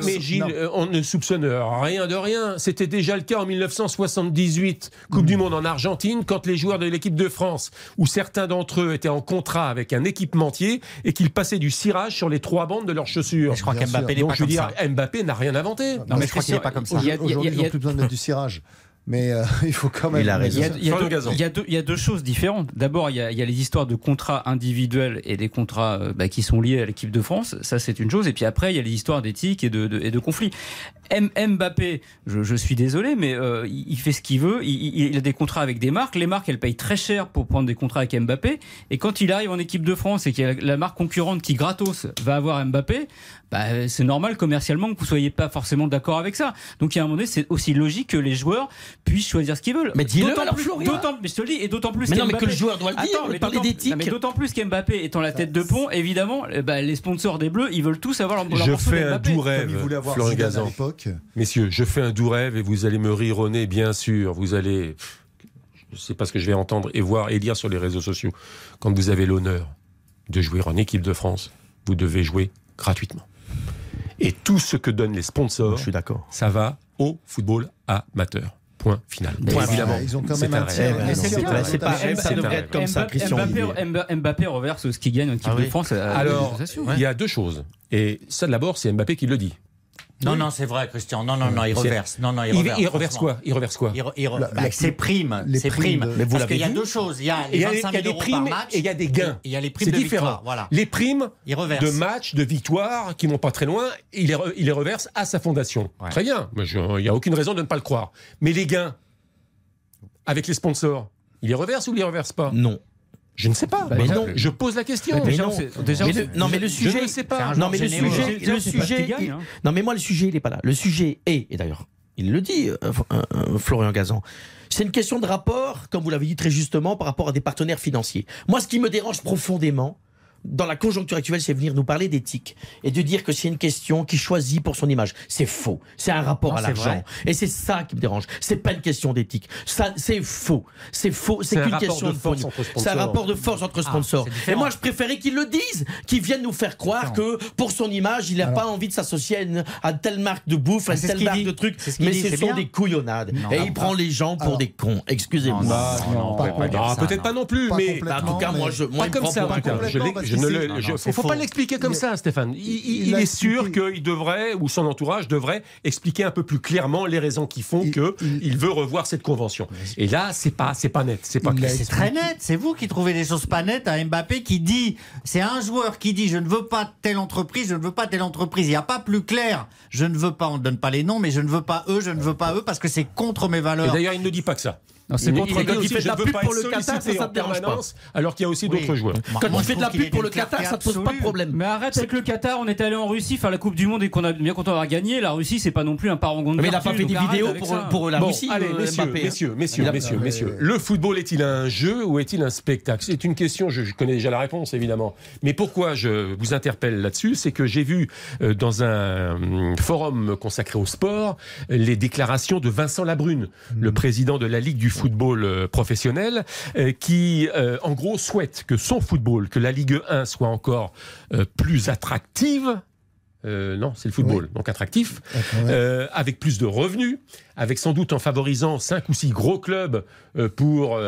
Mais, Gilles, euh, on ne soupçonne rien de rien. C'était déjà le cas en 1978, Coupe du Monde en Argentine, quand les joueurs de l'équipe de France, où certains d'entre eux étaient en contrat avec un équipementier et qu'ils passaient du cirage sur les trois bandes de leurs chaussures. Je crois qu'Mbappé n'est pas comme ça. Mbappé n'a rien inventé. Non, mais je crois qu'il n'est pas comme ça. Aujourd'hui, il ils n'ont plus besoin de mettre du cirage. Mais euh, il faut quand même. Il a raison. Il y, a, il, y a Florian deux, Gazan. il y a deux- il y a deux choses différentes. D'abord, il y, a, il y a les histoires de contrats individuels et des contrats euh, bah, qui sont liés à l'équipe de France. Ça, c'est une chose. Et puis après, il y a les histoires d'éthique et de, de- et de conflits. M- Mbappé, je, je suis désolé, mais euh, il, il fait ce qu'il veut. Il, il- il a des contrats avec des marques. Les marques, elles payent très cher pour prendre des contrats avec Mbappé. Et quand il arrive en équipe de France et qu'il y a la marque concurrente qui gratos va avoir Mbappé, bah, c'est normal commercialement que vous soyez pas forcément d'accord avec ça. Donc, il y a un moment donné, c'est aussi logique que les joueurs puissent choisir ce qu'ils veulent. Mais dis-le D'autant alors, plus- Florian. mais je te le dis, et d'autant plus Mais non, mais qu'Mbappé- que le joueur doit le dire, Attends, d'autant- d'éthique. mais D'autant plus qu'Mbappé étant la tête de pont, évidemment, ben, les sponsors des Bleus, ils veulent tous avoir leur, leur Je fais un doux rêve, Florian Gazan. l'époque. Messieurs, je fais un doux rêve et vous allez me rire au nez, bien sûr. Vous allez. Je sais pas ce que je vais entendre et voir et lire sur les réseaux sociaux. Quand vous avez l'honneur de jouer en équipe de France, vous devez jouer gratuitement. Et tout ce que donnent les sponsors, Je suis d'accord. ça va au football amateur. Point final. Point évidemment. Ils ont quand c'est même un un c'est pas- ça devrait être comme ça, Mbappé- Christian Mbappé, Olivier. Mbappé- Mbappé reverse ce qu'il gagne en équipe Ah de. France. à Alors, il y a deux choses. Et ça, d'abord, c'est Mbappé qui le dit. Non, non, c'est vrai, Christian. Non, non, non, il reverse. Non, non, il reverse. il reverse quoi? Il reverse quoi? Il re- il re- La- bah, la- ses primes, les ses primes primes. de- Mais vous Parce qu'il y a deux choses. Il y a les il y a- 25 il y a 000 des euros primes par match. et il y a des gains. Il y a les primes C'est de différent. victoire. Voilà. Les primes Il reverse. de matchs, de victoires qui vont pas très loin, il les, re- il les reverse à sa fondation. Ouais. Très bien, je- il n'y a aucune raison de ne pas le croire. Mais les gains avec les sponsors, il les reverse ou il les reverse pas? Non. Je ne sais pas. Bah, Mais déjà, non, je pose la question. Bah, non. déjà, Mais le- sait- non, mais le je sujet. ne sais pas. Non, mais le sujet, le sujet, qu'il gagne, il- hein. non, mais moi, le sujet, il n'est pas là. Le sujet est, et d'ailleurs, il le dit, euh, euh, euh, Florian Gazan, c'est une question de rapport, comme vous l'avez dit très justement, par rapport à des partenaires financiers. Moi, ce qui me dérange profondément dans la conjoncture actuelle, c'est venir nous parler d'éthique et de dire que c'est une question qui choisit pour son image. C'est faux. C'est un rapport Non, à c'est l'argent. Et c'est ça qui me dérange. C'est pas une question d'éthique. Ça, c'est faux. C'est faux. C'est C'est un qu'une rapport question de de force C'est un sponsors. rapport de force entre sponsors. c'est et moi, je préférais qu'ils le disent, qu'ils viennent nous faire croire que pour son image, il n'a pas envie de s'associer à, une- à telle marque de bouffe, à Ah, ce telle marque dit. de ce qu'il Mais dit, ce c'est sont bien. des couillonnades. Non, et non, il prend les gens pour des cons. Excusez-moi. Ah, peut-être pas non plus, mais en tout cas, moi, je, moi, comme ça. Je, ne le- Non, je- non, faut, pas l'expliquer comme ça, Stéphane. Il, il- il il a est sûr qu'il devrait, ou son entourage devrait, expliquer un peu plus clairement les raisons qui font que il- veut revoir cette convention. Et là, c'est pas, c'est pas net, c'est pas clair. l'a C'est très net. C'est vous qui trouvez des choses pas nettes à Mbappé qui dit, c'est un joueur qui dit, je ne veux pas telle entreprise, je ne veux pas telle entreprise. Il n'y a pas plus clair. Je ne veux pas, on ne donne pas les noms, mais je ne veux pas eux, je ne veux pas eux parce que c'est contre mes Et valeurs. d'ailleurs, il ne dit pas que ça. C'est il, contre- il il dit aussi, fait je la pub pour le Qatar, ça, ça te dérange pas. alors qu'il y a aussi Oui. d'autres joueurs. Quand fais je de la pub pour le Qatar, ça te pose pas de problème. Mais arrête avec le Qatar, on est allé en Russie faire la Coupe du Monde et qu'on a bien content d'avoir gagné. La Russie, c'est pas non plus un parangon de Mais il n'a pas fait des vidéos pour, la Russie, allez, euh, messieurs, hein. messieurs, messieurs, Il messieurs, messieurs. Le football est-il un jeu ou est-il un spectacle? C'est une question, je, connais déjà la réponse évidemment. Mais pourquoi je vous interpelle là-dessus? C'est que j'ai vu euh, dans un hum, forum consacré au sport les déclarations de Vincent Labrune, le président de la Ligue du football euh, professionnel, euh, qui euh, en gros souhaite que son football, que la Ligue 1 soit encore plus attractive. Euh, non, c'est le football, donc attractif euh, avec plus de revenus, avec sans doute en favorisant cinq ou six gros clubs euh, pour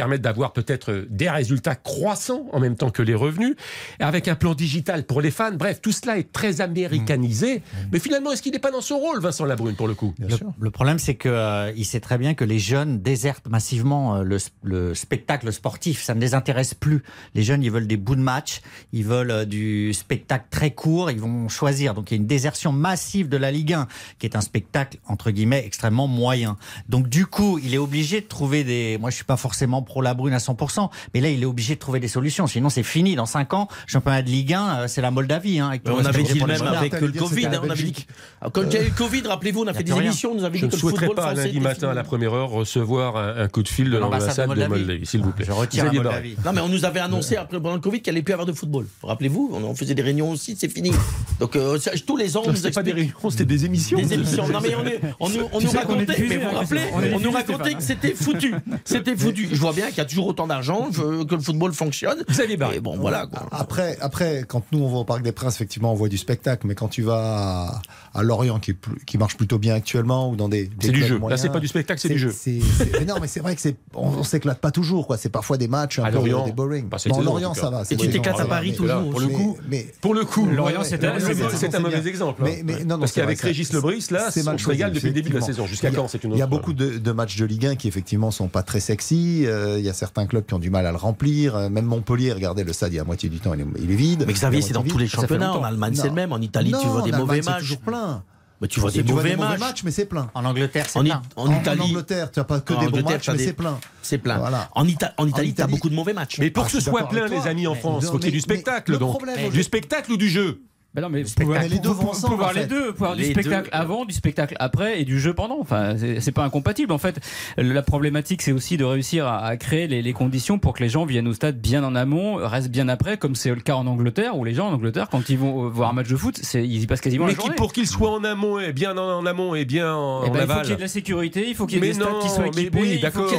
permettre d'avoir peut-être des résultats croissants en même temps que les revenus, avec un plan digital pour les fans. Bref, tout cela est très américanisé. Mais finalement, est-ce qu'il n'est pas dans son rôle, Vincent Labrune, pour le coup? Bien Le, sûr. le problème, c'est que euh, il sait très bien que les jeunes désertent massivement euh, le, le spectacle sportif. Ça ne les intéresse plus. Les jeunes, ils veulent des bouts de match, ils veulent euh, du spectacle très court. Ils vont choisir. Donc, il y a une désertion massive de la Ligue 1, qui est un spectacle entre guillemets extrêmement moyen. Donc, du coup, il est obligé de trouver des. Moi, je suis pas forcément pro la brune à 100%, mais là, il est obligé de trouver des solutions. Sinon, c'est fini. Dans 5 ans, championnat de Ligue 1, euh, c'est la Moldavie. Hein, avec on avait dit le même avec le Covid. on avait dit Belgique. que- Quand il y a eu le Covid, rappelez-vous, on a fait des émissions, on nous avait Je dit ne que le souhaiterais pas, lundi matin, à la première heure, recevoir un, coup de fil de l'ambassade de Moldavie, s'il vous plaît. Je retire la. Moldavie. Non, mais on nous avait annoncé après pendant le Covid qu'il allait plus avoir de football. Rappelez-vous, on faisait des réunions aussi, c'est fini. Donc euh, tous les ans, on nous C'était pas des réunions, c'était des émissions. des émissions. Non mais on, est- on nous, on racontait, mais vous vous hein, rappelez, on nous racontait que c'était foutu. C'était foutu. Je vois bien qu'il y a toujours autant d'argent, que le football fonctionne. Xavier Barret. Et bon, voilà. quoi. Après, après, quand nous on va au Parc des Princes, effectivement, on voit du spectacle. Mais quand tu vas à, à Lorient, qui, est plus- qui marche plutôt bien actuellement, ou dans des, des C'est du jeu. Là, moyens, c'est pas du spectacle, c'est du jeu. c'est- c'est- mais non, mais c'est vrai que c'est, on, on s'éclate pas toujours, quoi. C'est parfois des matchs un À peu Lorient, des boring. saison, en Lorient, ça va. Et tu t'éclates à Paris toujours. Là, pour le coup, mais, Pour le coup, Lorient, c'est- un bien. mauvais exemple. hein. Mais, mais non, non, Parce qu'avec Régis c'est- Lebris, là, c'est mal on se régale choisi, depuis le début de la saison. Jusqu'à quand C'est une Il y a autre- beaucoup de, de matchs de Ligue 1 qui effectivement sont pas très sexy. Euh, il y a certains clubs qui ont du mal à le remplir. Euh, Même Montpellier, regardez le stade, il y a moitié du temps, il est, il est vide. Mais Xavier, c'est dans tous les championnats. En. Allemagne, c'est le même. En Italie, tu vois des mauvais matchs. toujours plein. Mais tu vois Tu des vois mauvais matchs. matchs, mais c'est plein. En Angleterre, c'est plein. en En, Italie, Angleterre, tu n'as pas que des bons matchs, mais des- c'est plein. c'est plein. Voilà. En, Ita- en Italie, tu as beaucoup de mauvais matchs. Mais pour Ah, que ce soit plein, les amis, en Mais- France, faut qu'il y ait du spectacle, donc. problème- Du spectacle ou du jeu Bah non, mais spectacle. Mais les deux pour- vont pour- ensemble, pour voir en fait. les deux, pour avoir du spectacle deux. avant, du spectacle après et du jeu pendant. Enfin, c'est pas incompatible. En fait, la problématique, c'est aussi de réussir à, à créer les, les conditions pour que les gens viennent au stade bien en amont, restent bien après, comme c'est le cas en Angleterre, où les gens en Angleterre, quand ils vont euh, voir un match de foot, ils y passent quasiment Mais la journée. pour qu'il soit en amont et bien en, en amont et bien en, Eh ben, en il faut qu'il y ait de la sécurité, il faut qu'il y ait Mais des stades non, qui soient mais équipés. oui, il faut d'accord.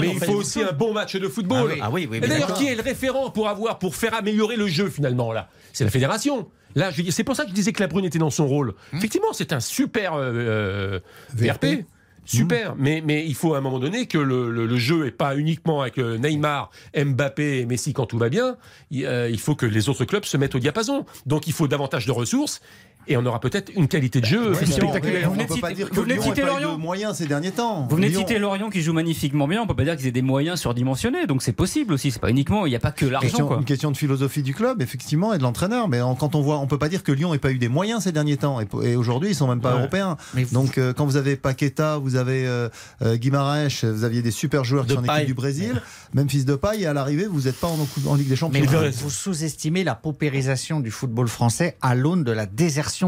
Mais il faut aussi un bon match de football. Ah oui, ah oui, oui, Et mais d'ailleurs, qui est le référent pour avoir, pour faire améliorer le jeu finalement là? C'est la fédération. Là, c'est pour ça que je disais que la Brune était dans son rôle. Effectivement, c'est un super euh, euh, VRP. VRP. Super, mais, mais il faut à un moment donné que le, le- le jeu est pas uniquement avec euh, Neymar, Mbappé et Messi quand tout va bien. Il, euh, il faut que les autres clubs se mettent au diapason. Donc il faut davantage de ressources et on aura peut-être une qualité de jeu Ouais, mais spectaculaire. On Vous ne venez peut de pas citer- dire que vous venez de citer de Lorient. moyens ces derniers temps. Vous venez de citer Lorient qui joue magnifiquement bien, on peut pas dire qu'ils aient des moyens surdimensionnés, donc c'est possible aussi, c'est pas uniquement, il n'y a pas que l'argent Question- quoi. une question de philosophie du club, effectivement, et de l'entraîneur. Mais en- quand on voit, on peut pas dire que Lyon n'ait pas eu des moyens ces derniers temps. Et, et aujourd'hui, ils sont même pas Ouais. européens. Mais vous- Donc, euh, quand vous avez Paqueta, vous avez euh, euh, Guimaraes, vous aviez des super joueurs qui sont en équipe du Brésil. Même fils de paille, et à l'arrivée, vous n'êtes pas en, en Ligue des Champions. Mais vous, vous sous-estimez la paupérisation du football français à l'aune de la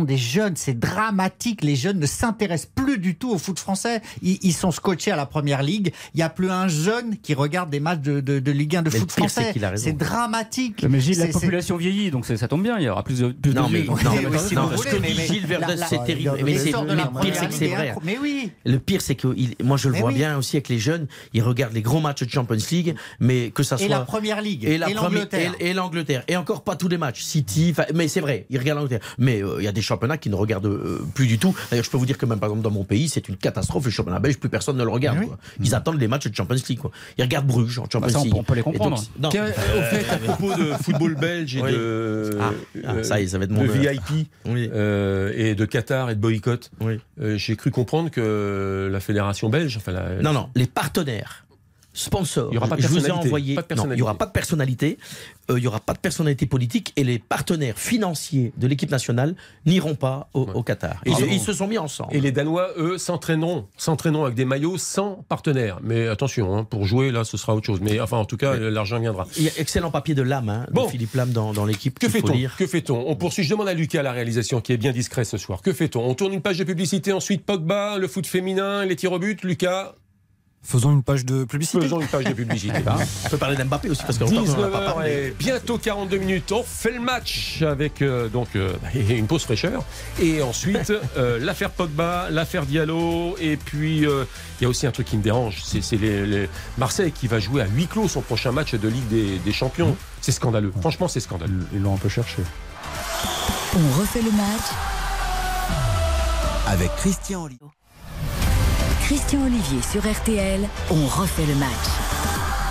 des jeunes. C'est dramatique. Les jeunes ne s'intéressent plus du tout au foot français. Ils, ils sont scotchés à la première ligue. Il n'y a plus un jeune qui regarde des matchs de, de, de Ligue 1 de Mais foot pire, français. C'est dramatique. Mais Gilles, la population vieillit, donc ça tombe bien, il y aura plus de, plus Non, de mais- non, mais- oui, si non, vous ce voulez, que mais- dit mais Gilles Verdun, c'est terrible. Mais c'est- pire, c'est que c'est est vrai. Mais oui. Le pire, c'est que il- moi, je le vois oui. bien aussi avec les jeunes. Ils regardent les gros matchs de Champions League, mais que ça soit. Et la première ligue. et la et première- l'Angleterre. et, et l'Angleterre et encore pas tous les matchs City mais c'est vrai ils regardent l'Angleterre mais euh, il y a des championnats qui ne regardent euh, plus du tout d'ailleurs je peux vous dire que même par exemple dans mon pays c'est une catastrophe le championnat belge plus personne ne le regarde Oui. quoi. ils attendent les matchs de Champions League quoi. ils regardent Bruges en Champions Bah, ça, League peut- on peut les donc, comprendre. non, Tiens, au fait, à propos de football belge et Oui. de, Ah, ah, ça y est, ça va être de. VIP oui, euh, et de Qatar et de boycott, oui. euh, j'ai cru comprendre que la fédération belge, enfin la, non non les partenaires sponsors Il y aura pas de je vous ai personnalité. envoyé non, il y aura pas de personnalité euh, il y aura pas de personnalité politique et les partenaires financiers de l'équipe nationale n'iront pas au, au Qatar ils, se sont mis ensemble Et les Danois, eux, s'entraîneront, s'entraîneront avec des maillots sans partenaire. Mais attention, hein, pour jouer, là, ce sera autre chose. Mais enfin, en tout cas, l'argent viendra. Il y a excellent papier de Lame, hein, Bon. de Philippe Lame dans, dans l'équipe. Que fait-on. Que fait-on On poursuit. Je demande à Lucas, la réalisation, qui est bien discret ce soir. Que fait-on On tourne une page de publicité, ensuite Pogba, le foot féminin, les tirs au but. Lucas, Faisons une page de publicité. faisons une page de publicité. On peut parler d'Mbappé aussi, parce qu'on n'en a pas 19h parlé. et bientôt 42 minutes. On fait le match avec euh, donc euh, une pause fraîcheur. Et ensuite, euh, l'affaire Pogba, l'affaire Diallo. Et puis, euh, il y a aussi un truc qui me dérange. C'est c'est les, les- Marseille qui va jouer à huis clos son prochain match de Ligue des, des Champions. C'est scandaleux. Franchement, c'est scandaleux. Ils l'ont un peu cherché. On refait le match. Avec Christian Oli- Christian Olivier sur RTL. On refait le match.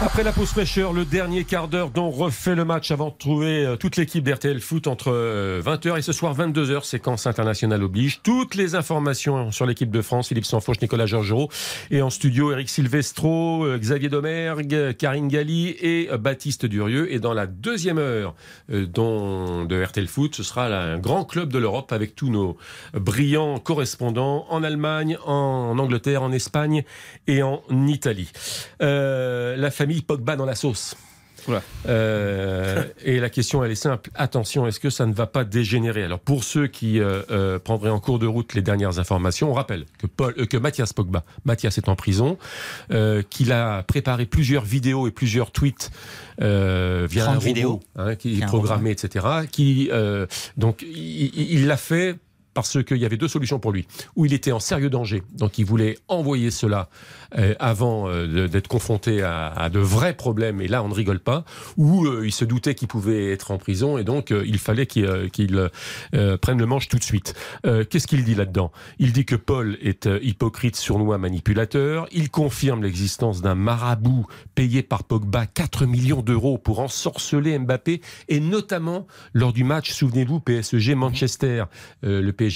Après la pause fraîcheur, le dernier quart d'heure dont refait le match avant de trouver euh, toute l'équipe d'RTL Foot entre euh, 20h et ce soir 22h, séquence internationale oblige. Toutes les informations sur l'équipe de France, Philippe Sanfourche, Nicolas Georgerot. Et en studio, Eric Silvestro, euh, Xavier Domergue, Karine Galli et euh, Baptiste Durieux. Et dans la deuxième heure euh, dont, de RTL Foot, ce sera un grand club de l'Europe avec tous nos brillants correspondants en Allemagne, en Angleterre, en Espagne et en Italie. Euh, la famille Pogba dans la sauce. Euh, et la question, elle est simple. Attention, est-ce que ça ne va pas dégénérer? Alors, pour ceux qui euh, euh, prendraient en cours de route les dernières informations, on rappelle que, Paul, euh, que Mathias Pogba, Mathias est en prison, euh, qu'il a préparé plusieurs vidéos et plusieurs tweets euh, via un 30 robot vidéos. hein, qui est programmé, etc. Qui, euh, donc, il l'a fait parce qu'il y avait deux solutions pour lui. Ou il était en sérieux danger, donc il voulait envoyer cela euh, avant euh, d'être confronté à, de vrais problèmes, et là on ne rigole pas, ou euh, il se doutait qu'il pouvait être en prison, et donc il fallait qu'il prenne le manche tout de suite. Qu'est-ce qu'il dit là-dedans? Il dit que Paul est hypocrite, sournois, manipulateur, il confirme l'existence d'un marabout payé par Pogba 4 millions d'euros pour ensorceler Mbappé, et notamment lors du match, souvenez-vous, PSG-Manchester,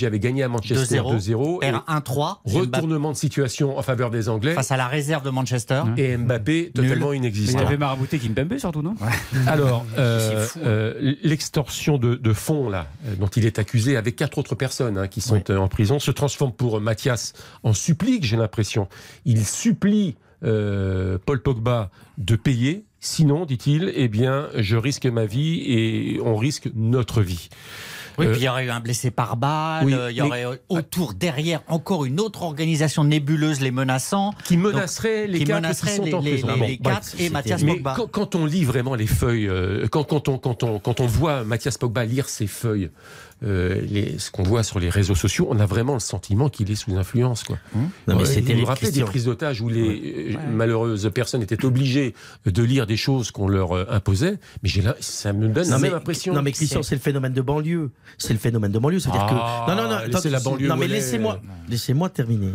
avait gagné à Manchester 2-0. 2-0, et R 1-3. Mbappé retournement de situation en faveur des Anglais, Face à la réserve de Manchester. et Mbappé totalement Mais il inexistant. avait marabouté Kimpembe surtout, non Alors, euh, hein. euh, l'extorsion de, de fonds là, euh, dont il est accusé avec quatre autres personnes hein, qui sont Oui. en prison, se transforme pour Mathias en supplique, j'ai l'impression. Il supplie euh, Paul Pogba de payer. Sinon, dit-il, eh bien, je risque ma vie et on risque notre vie. Oui, Euh, puis il y aurait eu un blessé par balle, oui, euh, il y aurait autour, derrière, encore une autre organisation nébuleuse les menaçant, Qui menacerait les qui quatre qui menacerait sont les, en les- prison. les- Bon, les bref. quatre et Mathias Mais Pogba. quand, quand on lit vraiment les feuilles, euh, quand, quand on, quand, on, quand on voit Mathias Pogba lire ses feuilles, euh, les, ce qu'on voit sur les réseaux sociaux, on a vraiment le sentiment qu'il est sous influence. Quoi. Non, mais Euh, c'est il terrible, nous rappelait des prises d'otages où les euh, malheureuses personnes étaient obligées de lire des choses qu'on leur euh, imposait, mais j'ai ça me donne Non la mais, même impression. non mais Christian, c'est le phénomène de banlieue. C'est le phénomène de banlieue. C'est-à-dire Ah, que non non non. laissez attends, la banlieue Non mais laissez-moi, laissez-moi terminer.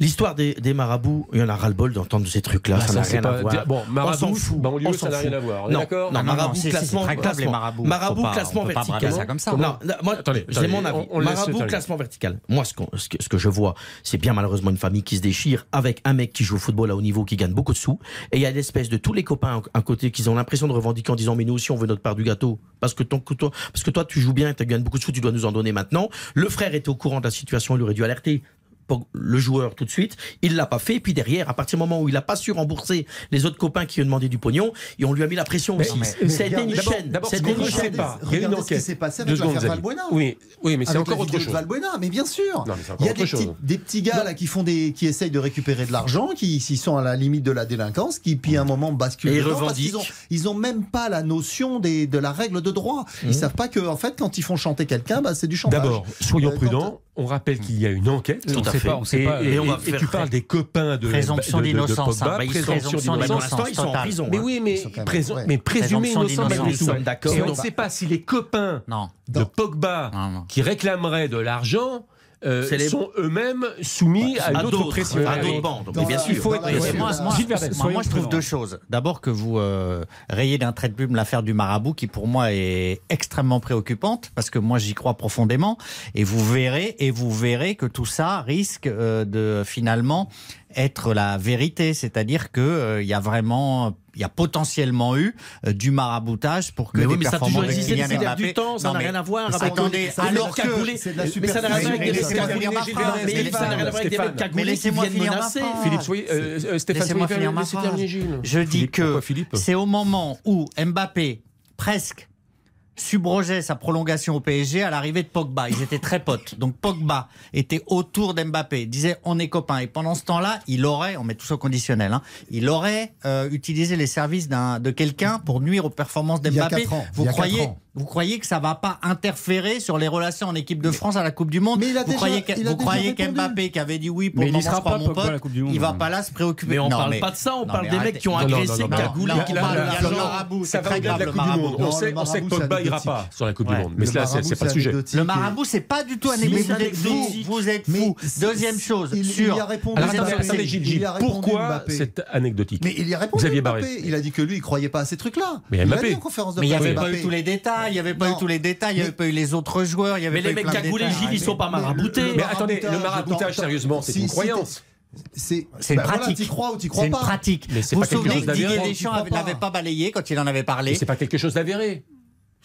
L'histoire des, des marabouts, il y en a ras-le-bol d'entendre ces trucs-là. Ah, ça n'a rien à pas- voir. Bon, On marabout, s'en fout. banlieue, on ça s'en n'a rien fout. à voir. Non, d'accord marabout, classement, les classement. marabouts. Marabout, classement vertical. ça comme ça. Non, non, moi, j'ai mon avis. Marabout, classement vertical. Moi, ce, qu'on- ce que, ce que je vois, c'est bien malheureusement une famille qui se déchire avec un mec qui joue au football à haut niveau, qui gagne beaucoup de sous. Et il y a l'espèce de tous les copains à côté qui ont l'impression de revendiquer en disant mais nous aussi on veut notre part du gâteau parce que ton, toi, parce que toi tu joues bien, tu gagnes beaucoup de sous, tu dois nous en donner maintenant. Le frère était au courant de la situation, il aurait dû alerter Pog- le joueur tout de suite. Il l'a pas fait. Et puis derrière, à partir du moment où il a pas su rembourser les autres copains qui ont demandé du pognon, et on lui a mis la pression Mais- aussi. été une d'abord- chaîne. d'abord, qu'on une chaîne. pas. Il y a une ce qui s'est passé avec l'affaire. Valbuena. Oui, oui, mais c'est encore autre chose. Valbuena, mais bien sûr. Il y a des petits, gars là qui font des, qui essayent de récupérer de l'argent, qui, qui sont à la limite de la délinquance, qui puis à un moment basculent. Et revendiquent. ils ont même pas la notion des, de la règle de droit. Ils savent pas que en fait quand ils font chanter quelqu'un, bah, c'est du chantage. D'abord, soyons Euh, prudents. On rappelle qu'il y a une enquête. Tout on à sait fait. pas, on sait Et, pas. et- Et on va et tu parles des copains de Présomption d'innocence, hein. Pogba, Bah, ils sont- présomption d'innocence. ils sont en prison. Mais oui, mais, présom- ouais. mais présumé innocent malgré tout. Et on ne sait pas si les copains Non. de Pogba Non, non. qui réclameraient de l'argent euh, les- sont eux-mêmes soumis à À une autre pression. à d'autres bandes. Dans bien sûr. il faut être- moi, moi, moi, moi, je trouve deux choses. D'abord que vous euh, rayez d'un trait de plume l'affaire du marabout, qui pour moi est extrêmement préoccupante, parce que moi j'y crois profondément, et vous verrez, et vous verrez que tout ça risque euh, de finalement être la vérité, c'est-à-dire que euh, il y a vraiment il y a potentiellement eu euh, du maraboutage pour que Mais des oui, mais ça a toujours de existé Kylian Mbappé- du temps, ça n'a rien à voir avec attendez, les alors que c'est de la Mais ça n'a rien à voir avec Mais ça n'a rien à voir avec des mecs cagoulés Mais laissez-moi finir ma phrase. Philippe, soyez, euh, euh, Stéphane, Laissez-moi soyez- finir ma laissez phrase. terminer Gilles. Je dis que c'est au moment où Mbappé presque subrogeait sa prolongation au PSG à l'arrivée de Pogba. Ils étaient très potes. Donc Pogba était autour d'Mbappé, disait on est copains. Et pendant ce temps-là, il aurait, on met tout ça au conditionnel, hein, il aurait euh, utilisé les services de quelqu'un pour nuire aux performances d'Mbappé. Vous Il y a croyez ans. Vous croyez que ça va pas interférer sur les relations en équipe de France à la Coupe du Monde Mais il a Vous déjà- croyez il a vous croyez qu'Mbappé qui avait dit oui pour Mais le il y sera pas mon pote, la Coupe du Monde. il va pas là se préoccuper. Mais on Non, parle mais- pas de ça, on non, parle des mecs qui ont agressé, là, bien là, de là, marabout, ça c'est va très au-delà de la grave, Coupe le du Monde. marabout. On sait, le que Pogba ira pas sur la Coupe du Monde. Mais le là, c'est- pas le sujet. Le marabout, c'est pas du tout un anecdotique. vous êtes fou. Deuxième chose, il, sur. il y a Il a pourquoi c'est anecdotique Mais il y a répondu. Xavier Mbappé. Barrès. Il a dit que lui, il croyait pas à ces trucs-là. Mais il il avait pas eu tous les détails, il n'y avait pas Non. eu tous les détails, il n'y avait pas eu les autres joueurs, il y avait Mais pas les mecs cagoulés. Gilles, ils sont pas Mais- maraboutés. le- Mais attendez, le maraboutage, sérieusement, c'est si- une si croyance. C'est C'est une bah voilà, pratique. t'y crois ou t'y C'est crois une pas pratique. Mais c'est Vous pas vous souvenez que Didier. Deschamps Tu crois avait- pas. l'avait pas balayé quand il en avait parlé Mais c'est pas quelque chose d'avéré.